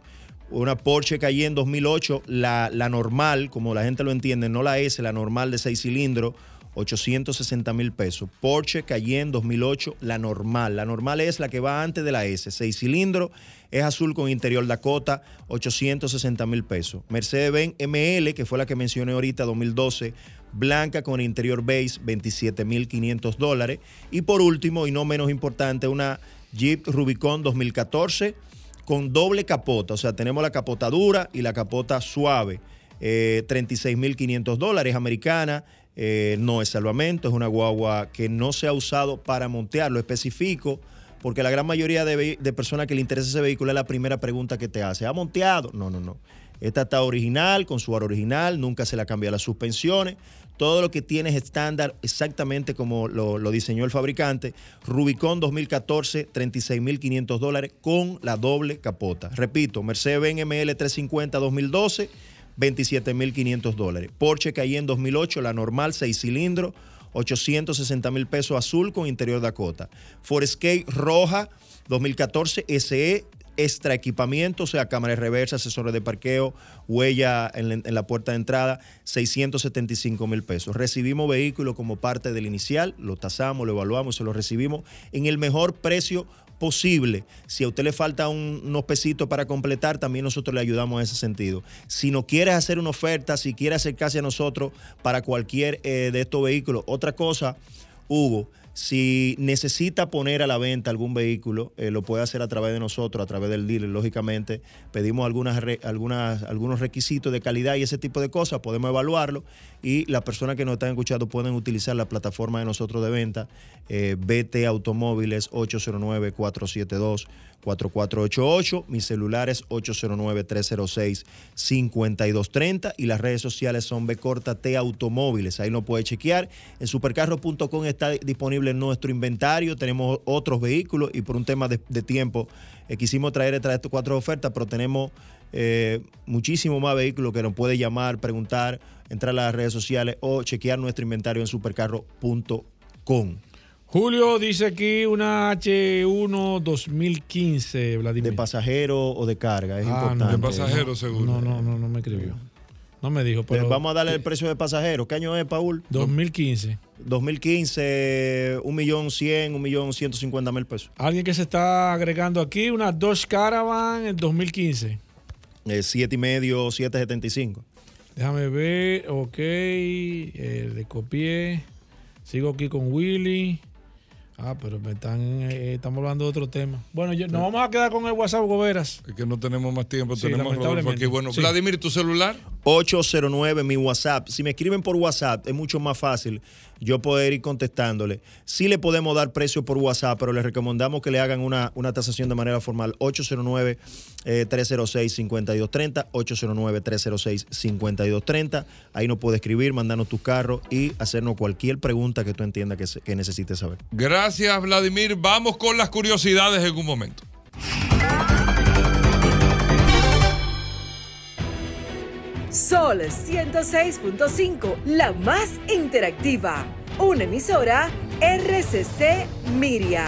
una Porsche Cayenne 2008, la, la normal, como la gente lo entiende, no la S, la normal de 6 cilindros, 860 mil pesos. Porsche Cayenne 2008, la normal. La normal es la que va antes de la S, 6 cilindros, es azul con interior Dakota, 860 mil pesos. Mercedes-Benz ML, que fue la que mencioné ahorita, 2012, blanca con interior base, 27 mil 500 dólares. Y por último, y no menos importante, una Jeep Rubicon 2014 con doble capota. O sea, tenemos la capota dura y la capota suave. Eh, 36.500 dólares americana. eh, no es salvamento, es una guagua que no se ha usado para montearlo. Especifico porque la gran mayoría de, personas que le interesa ese vehículo es la primera pregunta que te hace. ¿Ha monteado? No, no, no. Esta está original, con su aro original, nunca se le ha cambiado las suspensiones. Todo lo que tiene es estándar, exactamente como lo, diseñó el fabricante. Rubicon 2014, 36.500 dólares con la doble capota. Repito, Mercedes-Benz ML 350 2012, 27.500 dólares. Porsche Cayenne 2008, la normal, 6 cilindros, 860 mil pesos azul con interior Dakota. Forescape roja 2014 SE extra equipamiento, o sea, cámara de reversa, asesores de parqueo, huella en la, en la puerta de entrada, 675 mil pesos. Recibimos vehículo como parte del inicial, lo tasamos, lo evaluamos, se lo recibimos en el mejor precio posible. Si a usted le falta un- unos pesitos para completar, también nosotros le ayudamos en ese sentido. Si no quieres hacer una oferta, si quieres acercarse a nosotros para cualquier eh, de estos vehículos, otra cosa, Hugo, si necesita poner a la venta algún vehículo, eh, lo puede hacer a través de nosotros, a través del dealer, lógicamente. Pedimos algunas, re- algunas, algunos requisitos de calidad y ese tipo de cosas, podemos evaluarlo y las personas que nos están escuchando pueden utilizar la plataforma de nosotros de venta, eh, BT Automóviles 809-472-4488, mi celular es 809-306-5230 y las redes sociales son T Automóviles, ahí lo puede chequear. En supercarro.com está disponible nuestro inventario, tenemos otros vehículos y por un tema de, tiempo eh, quisimos traer estas cuatro ofertas, pero tenemos eh, muchísimo más vehículos que nos puede llamar, preguntar, entrar a las redes sociales o chequear nuestro inventario en supercarro.com. Julio dice aquí una H1 2015, Vladimir. De pasajero o de carga, es Ah, importante. no. De pasajero, seguro. No, no, no, no me escribió. No me dijo, pero. Eh, Vamos a darle el precio de pasajero. ¿Qué año es, Paul? 2015. 2015, un millón cien, un millón ciento cincuenta mil pesos. Alguien que se está agregando aquí, una Dodge Caravan en 2015. Eh, siete y medio, 775. Déjame ver, ok, eh, le copié. Sigo aquí con Willy. Ah, pero me están, eh, estamos hablando de otro tema. Bueno, yo- nos vamos a quedar con el WhatsApp Goberas. Es que no tenemos más tiempo, Sí, tenemos Rodolfo aquí. Bueno, Sí. Vladimir, ¿tu celular? 809, mi WhatsApp. Si me escriben por WhatsApp, es mucho más fácil yo poder ir contestándole. Sí le podemos dar precio por WhatsApp, pero les recomendamos que le hagan una, una tasación de manera formal. 809-306-5230, 809-306-5230. Ahí nos puede escribir, mandarnos tus carros y hacernos cualquier pregunta que tú entiendas que, que necesites saber. Gracias, Vladimir. Vamos con las curiosidades en un momento. Sol 106.5, la más interactiva. Una emisora RCC Miria.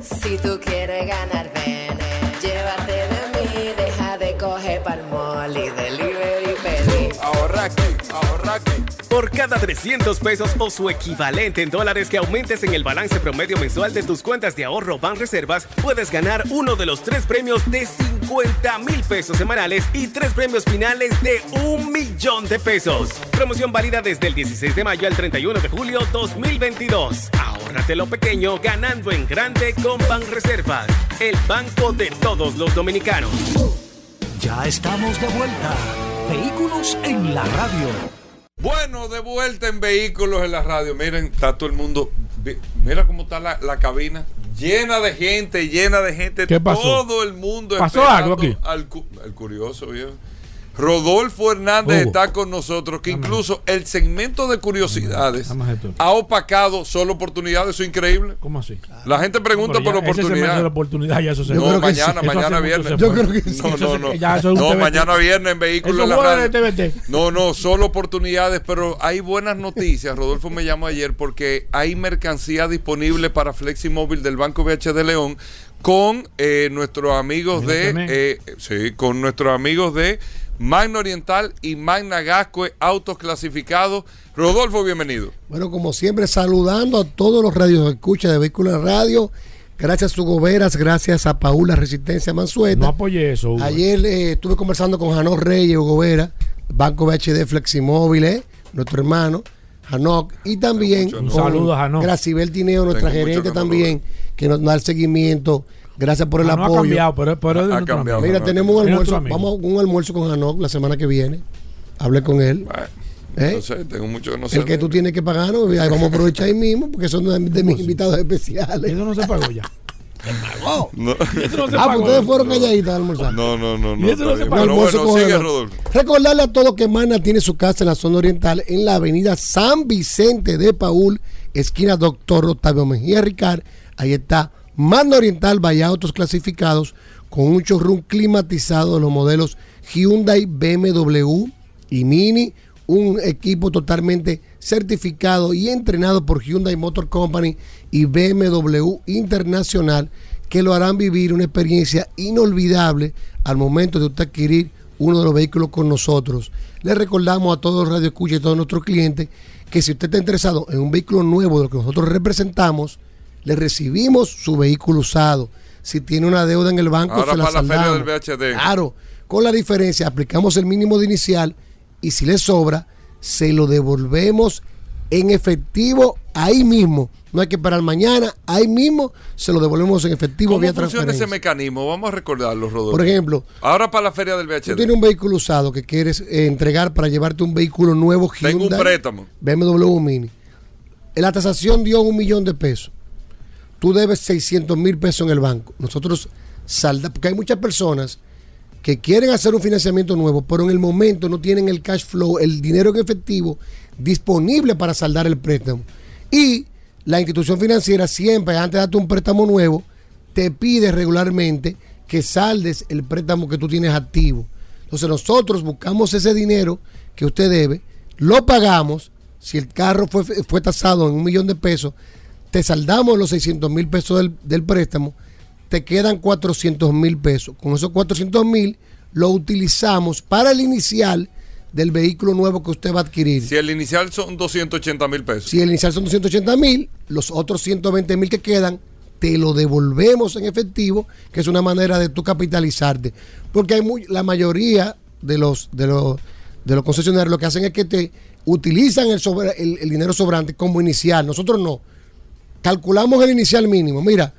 Si tú quieres ganar, ven, llévate de mí, deja de coger palmol y delivery pedí. Ahorra aquí, ahorra aquí. Por cada 300 pesos o su equivalente en dólares que aumentes en el balance promedio mensual de tus cuentas de ahorro Reservas, puedes ganar uno de los tres premios de 50 mil pesos semanales y tres premios finales de un millón de pesos. Promoción válida desde el 16 de mayo al 31 de julio 2022. Ahórrate lo pequeño ganando en grande con Reservas, el banco de todos los dominicanos. Ya estamos de vuelta. Vehículos en la radio. Bueno, de vuelta en vehículos en la radio. Miren, está todo el mundo. Mira cómo está la, la cabina. Llena de gente, llena de gente. ¿Qué pasó? Todo el mundo ¿Pasó algo aquí? Al, al curioso, viejo. Rodolfo Hernández Hugo. está con nosotros, que incluso el segmento de curiosidades ha opacado solo oportunidades, eso es increíble. ¿Cómo así? La gente pregunta por oportunidades. de la oportunidad ya eso se No, mañana, mañana viernes. Yo creo que sí. No, no, no. ya eso es un No, mañana viernes en Vehículos Eso en la Radio. No, no, solo oportunidades, pero hay buenas noticias. Rodolfo me llamó ayer porque hay mercancía disponible para Fleximóvil del Banco BH de León con eh, nuestros amigos de eh, sí, con nuestros amigos de Magna Oriental y Magna Gascue autos clasificados. Rodolfo, bienvenido. Bueno, como siempre, saludando a todos los radios que escucha de Vehículos Radio. Gracias a su Goberas, gracias a Paula Resistencia Mansueta. No apoyé eso. Hugo. Ayer eh, estuve conversando con Janot Reyes, Hugo Vera, Banco BHD Fleximóviles, nuestro hermano, Janok, y también Un saludo a Janok. Gracibel Tineo, nuestra Tengo gerente también, que nos da el seguimiento. Gracias por el Janok ha apoyo. cambiado, pero- pero Ha nuestro cambiado. Mira, tenemos un almuerzo, vamos a un almuerzo con Janok la semana que viene. Hablé con él. ¿Eh? No sé, tengo mucho que no sé. El que tú tienes que pagarnos, ahí vamos a aprovechar ahí mismo, porque son de, de mis invitados especiales. Eso no se pagó ya. No. ah, pues ustedes fueron calladitos a almorzar. No, no, no, no. Y eso no se Almuerzo bueno, con sigue. Rodolfo. Recordarle a todos que Mana tiene su casa en la zona oriental, en la avenida San Vicente de Paul, esquina Doctor Octavio Mejía Ricard. Ahí está Mana Oriental, vaya autos clasificados con un showroom climatizado de los modelos Hyundai, BMW y Mini. Un equipo totalmente certificado y entrenado por Hyundai Motor Company y BMW Internacional que lo harán vivir una experiencia inolvidable al momento de usted adquirir uno de los vehículos con nosotros. Le recordamos a todos los radioescuchas y a todos nuestros clientes que si usted está interesado en un vehículo nuevo de lo que nosotros representamos, le recibimos su vehículo usado. Si tiene una deuda en el banco, Ahora se la para la feria saldamos. del VHD. Claro, con la diferencia, aplicamos el mínimo de inicial y si le sobra, se lo devolvemos en efectivo ahí mismo. No hay que esperar mañana, ahí mismo se lo devolvemos en efectivo ¿Cómo vía funciona ese mecanismo? Vamos a recordarlo, Rodolfo. Por ejemplo, Ahora para la feria del Tú VHD. tienes un vehículo usado que quieres eh, entregar para llevarte un vehículo nuevo Hyundai. Tengo un préstamo. BMW Mini. La tasación dio un millón de pesos. Tú debes 600 mil pesos en el banco. Nosotros salda, porque hay muchas personas que quieren hacer un financiamiento nuevo, pero en el momento no tienen el cash flow, el dinero en efectivo disponible para saldar el préstamo. Y la institución financiera siempre, antes de darte un préstamo nuevo, te pide regularmente que saldes el préstamo que tú tienes activo. Entonces nosotros buscamos ese dinero que usted debe, lo pagamos, si el carro fue, fue tasado en un millón de pesos, te saldamos los 600 mil pesos del, del préstamo, te quedan 400 mil pesos. Con esos 400 mil lo utilizamos para el inicial del vehículo nuevo que usted va a adquirir. Si el inicial son 280 mil pesos. Si el inicial son 280 mil, los otros 120 mil que quedan, te lo devolvemos en efectivo, que es una manera de tú capitalizarte. Porque hay muy, la mayoría de los, de los, de los concesionarios lo que hacen es que te utilizan el, sobra- el, el dinero sobrante como inicial. Nosotros no. Calculamos el inicial mínimo. Mira,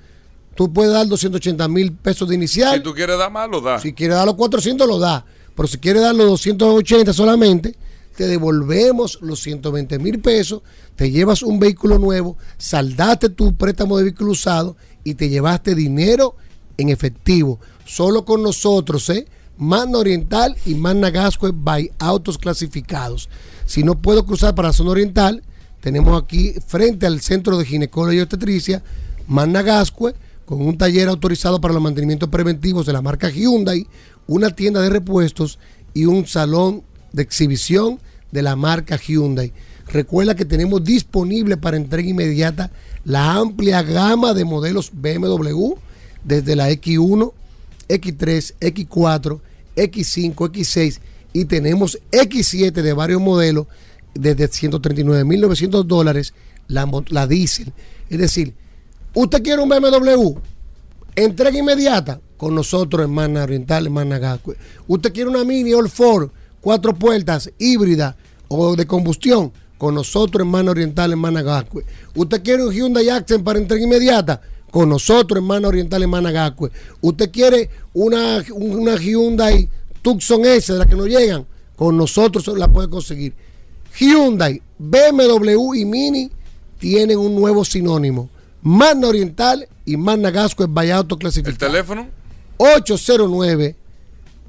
tú puedes dar 280 mil pesos de inicial. Si tú quieres dar más, lo das. Si quieres dar los 400, lo da. Pero si quieres dar los 280 solamente, te devolvemos los 120 mil pesos, te llevas un vehículo nuevo, saldaste tu préstamo de vehículo usado y te llevaste dinero en efectivo. Solo con nosotros, ¿eh? Magna Oriental y Magna Gascue by Autos Clasificados. Si no puedo cruzar para la zona oriental, tenemos aquí frente al Centro de Ginecología y Obstetricia, Magna Gascue, con un taller autorizado para los mantenimientos preventivos de la marca Hyundai, una tienda de repuestos y un salón de exhibición de la marca Hyundai. Recuerda que tenemos disponible para entrega inmediata la amplia gama de modelos BMW, desde la X1, X3, X4, X5, X6 y tenemos X7 de varios modelos desde 139.900 dólares la, la diésel. Es decir, usted quiere un BMW, entrega inmediata con nosotros en Mana Oriental, en Mana Gascue. Usted quiere una Mini All Four, cuatro puertas, híbrida o de combustión, con nosotros en Mana Oriental, en Mana Gascue. Usted quiere un Hyundai Accent para entrega inmediata, con nosotros en Oriental, en Mana Gascue. Usted quiere una, una Hyundai Tucson S de la que no llegan, con nosotros la puede conseguir. Hyundai, BMW y Mini tienen un nuevo sinónimo. Magna Oriental y Magna Gasco es Valle Auto ¿El teléfono? 809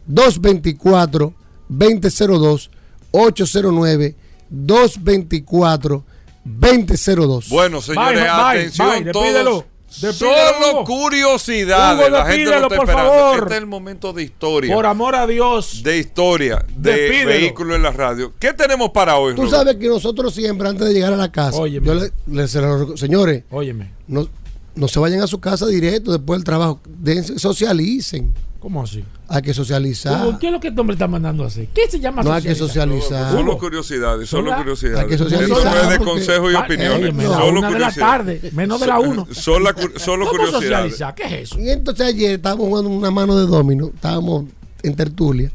224 2002 809 224 2002. Bueno, señores, Bye, bye, atención bye, despídelo, todos. Despídelo, Solo Hugo. curiosidades. Hugo, la gente lo está por esperando. favor. Este es el momento de historia. Por amor a Dios. de historia de Despídelo. vehículos en la radio. ¿Qué tenemos para hoy, Tú Rodolfo? sabes que nosotros siempre, antes de llegar a la casa, yo le, le- se lo- señores, Óyeme. no- no se vayan a su casa directo después del trabajo. Dense- socialicen. ¿Cómo así? Hay que socializar. ¿Qué es lo que este hombre está mandando a hacer? ¿Qué se llama No hay que socializar? socializar. Solo curiosidades, solo Sola- curiosidades. Hay que socializar no es de porque- consejo y Ah, opiniones. eh, menos solo una de la tarde, menos de la uno. Solo, cu- solo ¿Cómo curiosidades. socializar? ¿Qué es eso? Y entonces ayer estábamos jugando una mano de domino, estábamos en tertulia,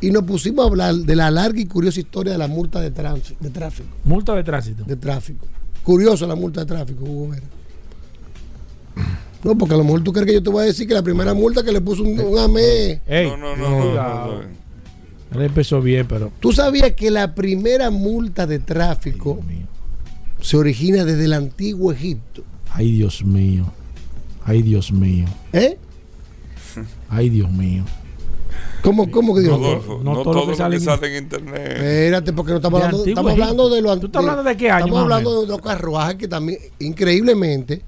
y nos pusimos a hablar de la larga y curiosa historia de la multa de, de tráfico. Multa de tránsito. De tráfico. Curioso la multa de tráfico, Hugo Vera. No, porque a lo mejor tú crees que yo te voy a decir que la primera multa que le puso un, un AME. Ey, No, no, no, no, no, empezó bien, pero. ¿Tú sabías que la primera multa de tráfico se origina desde el antiguo Egipto? Ay, Dios mío. Ay, Dios mío. ¿Eh? Ay, Dios mío. ¿Cómo, cómo que digo? Rodolfo, no, todo, lo que sale, en internet. Espérate, porque no estamos De hablando, antiguo estamos hablando de lo ¿Tú estás hablando de qué año, Estamos hablando de los carruajes que también, increíblemente,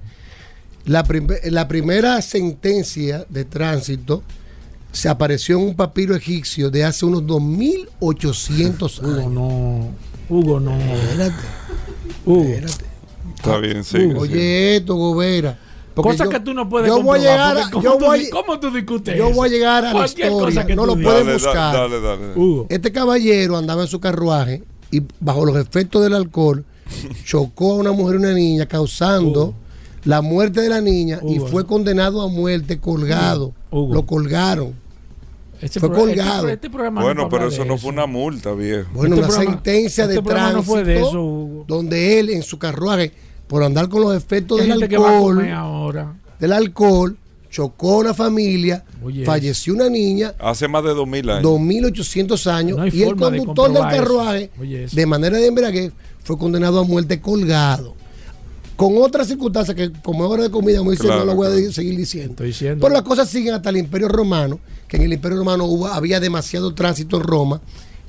la, prim- la primera sentencia de tránsito se apareció en un papiro egipcio de hace unos 2800 años. Hugo, no. Hugo, no. Espérate, Hugo. espérate. Está bien, sigue. Oye, sigue. esto, Gobera. Cosas que tú no puedes yo voy a llegar a- porque ¿cómo yo tú voy- ¿Cómo tú discutes Yo voy a llegar a la historia. que No lo digas. pueden Dale, da- buscar. dale, dale. Hugo. Este caballero andaba en su carruaje y bajo los efectos del alcohol chocó a una mujer y una niña causando la muerte de la niña y fue condenado a muerte colgado. Hugo. Lo colgaron. Este Fue pro- colgado. Este, este programa Bueno, pero eso no fue una multa, viejo. Bueno, Este una programa- sentencia este de tránsito no fue de eso, Hugo. donde él en su carruaje por andar con los efectos del alcohol, ahora. del alcohol, chocó a una familia, Oye, falleció una niña, Hace más de 2000 años. 2800 años No y el de conductor del carruaje Oye, de manera de embriaguez fue condenado a muerte colgado con otras circunstancias que como es hora de comida como dice Claro, no lo voy a claro. seguir diciendo diciendo. pero las cosas siguen hasta el Imperio Romano que en el Imperio Romano hubo, había demasiado tránsito en Roma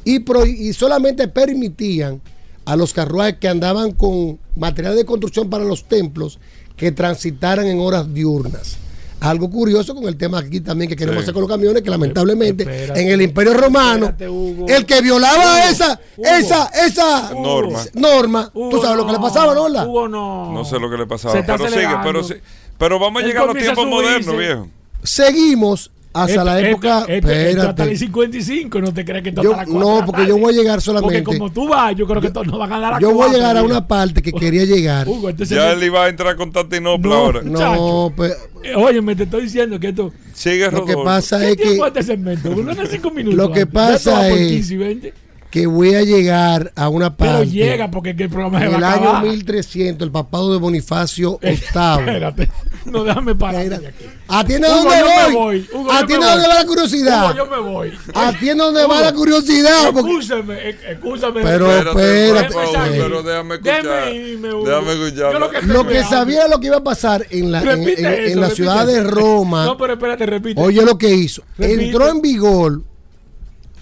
y, pro- y solamente permitían a los carruajes que andaban con material de construcción para los templos que transitaran en horas diurnas. Algo curioso con el tema aquí también que queremos Sí. hacer con los camiones, que lamentablemente Espérate. en el Imperio Romano, Espérate, el que violaba Hugo, esa, Hugo. esa, esa Norma. norma, Hugo, tú sabes lo que le pasaba. Hugo, no. No sé lo que le pasaba. Pero sigue, pero, sí- pero vamos a Él llegar a los tiempos modernos, viejo. Seguimos hasta Esto- la época. Esto, esto hasta espérate. el 55, no te creas que esto Yo- hasta cuatro no, la porque tarde. yo voy a llegar solamente- Porque como tú vas, yo creo que todos nos van a dar a Yo voy a llegar a una parte que quería llegar. Hugo, entonces Ya me- él iba a entrar con Constantinopla No, ahora. No, pues Eh, Oye, me te estoy diciendo que esto. Sigue lo que pasa ¿Qué es que, este segmento? Uno de cinco minutos. Lo que. Ya pasa es- 15 y 20. Que voy a llegar a una parte. Pero llega porque es que el programa se en va el a año acabar. 1300, el papado de Bonifacio VIII. Espérate. No, déjame parar. Atiende donde yo me voy. voy. Hugo, Atiende donde va la curiosidad. Hugo, yo me voy. Atiende donde va la curiosidad. porque- Excúsame, eh, excúsame. Pero Espérate, favor, eh, pero déjame escuchar. Déjame irme, Hugo. Déjame escuchar. Lo que, Lo que sabía lo que iba a pasar en la, en, en- en eso, la repite ciudad de. Roma. No, pero espérate, repite. Oye lo que hizo. Repite. Entró en vigor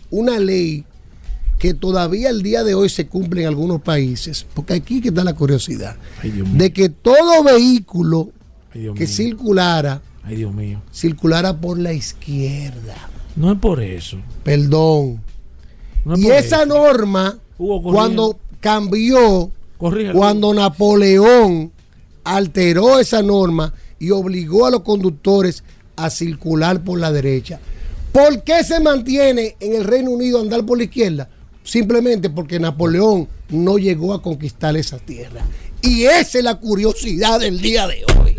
una ley que todavía el día de hoy se cumple en algunos países, porque aquí que está la curiosidad, Ay, de que todo vehículo Ay, que circulara, Ay, Dios mío. circulara por la izquierda. No es por eso. Perdón. No es y esa eso. norma, Hugo, cuando cambió, Corrígelo. cuando Napoleón alteró esa norma y obligó a los conductores a circular por la derecha. ¿Por qué se mantiene en el Reino Unido andar por la izquierda? Simplemente porque Napoleón no llegó a conquistar esa tierra. Y esa es la curiosidad del día de hoy.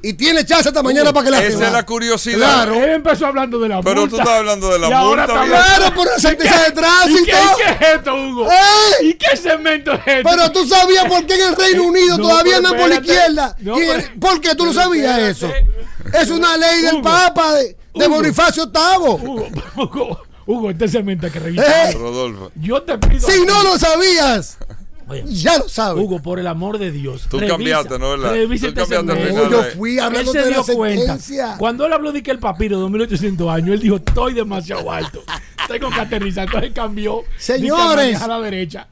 Y tiene chance hasta mañana para que la Esa es la curiosidad. Claro. Él empezó hablando de la Pero multa. tú estás hablando de la Y ahora multa, Claro, por la sentencia de ¿Y tránsito. qué, y qué es esto, Hugo? ¡Ey! ¿Y qué segmento es esto? Pero tú sabías por qué en el Reino Unido No, todavía pero andan por la izquierda. No, pero- ¿Por qué tú no pero sabías espérate. eso? Es una ley del Hugo, Papa de, de Hugo. Bonifacio VIII. Hugo, Hugo, Hugo, este segmento hay que revisar. Eh. Rodolfo. Yo te pido. Si no lo sabías, Oye, ya lo sabes. Hugo, por el amor de Dios. Tú cambiaste, ¿no, verdad? Revisa Tú este cambiaste final yo fui hablando él se de la dio cuenta. Cuando él habló de que el papiro 2800 años, él dijo, estoy demasiado alto. Tengo que aterrizar. Entonces cambió. Señores. A la derecha.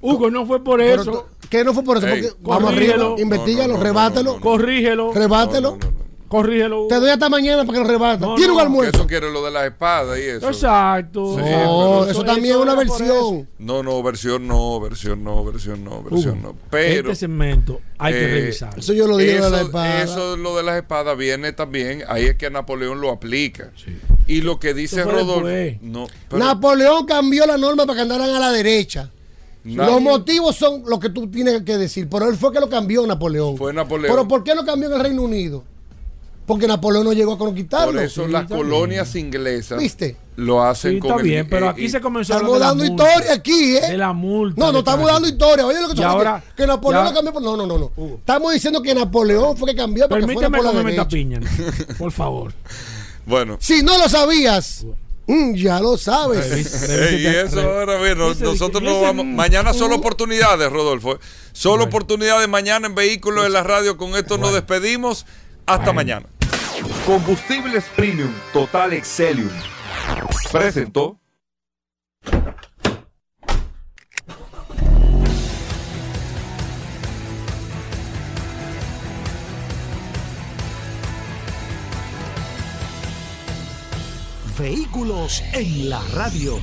Hugo, no fue por eso. que no fue por eso, Ey, porque vamos arriba, investigalo, No, no, no, rebátelo, no, no, no. Corrígelo. rebátelo. Corrígelo. Te doy hasta mañana para que lo rebata. No, Tiene no, un almuerzo. Eso quiere lo de las espadas y eso. Exacto. Sí, No, pero- eso también es una versión. No, no, versión no, versión no, versión no, versión Hugo, no. Pero este segmento hay que eh, revisar. Eso yo lo dije de la eso- espada. Eso lo de las espadas viene también, ahí es que Napoleón lo aplica. Y lo que dice Rodolfo, después. no, pero- Napoleón cambió la norma para que andaran a la derecha. Los motivos son lo que tú tienes que decir, pero él fue que lo cambió Napoleón. Fue Napoleón. ¿Pero por qué lo cambió en el Reino Unido? Porque Napoleón no llegó a conquistarlo. por eso las colonias inglesas ¿Viste? lo hacen Sí, con está el- bien, pero eh, aquí se comenzó a Estamos de dando multa. historia aquí, ¿eh? De la multa. No, no de estamos dando historia. Oye, lo que tú ahora- que Napoleón ya- lo cambió por. No, no, no, no. Estamos diciendo que Napoleón fue que cambió para que fuera Permíteme por la piña. Por favor. Bueno. Si no lo sabías, mm, ya lo sabes. Y eso ahora bien, nos- nosotros no vamos. Mañana solo oportunidades, Rodolfo. Solo oportunidades mañana en vehículos en la radio. Con esto nos despedimos. Hasta mañana. Combustibles Premium Total Excelium. Presentó. Vehículos en la radio.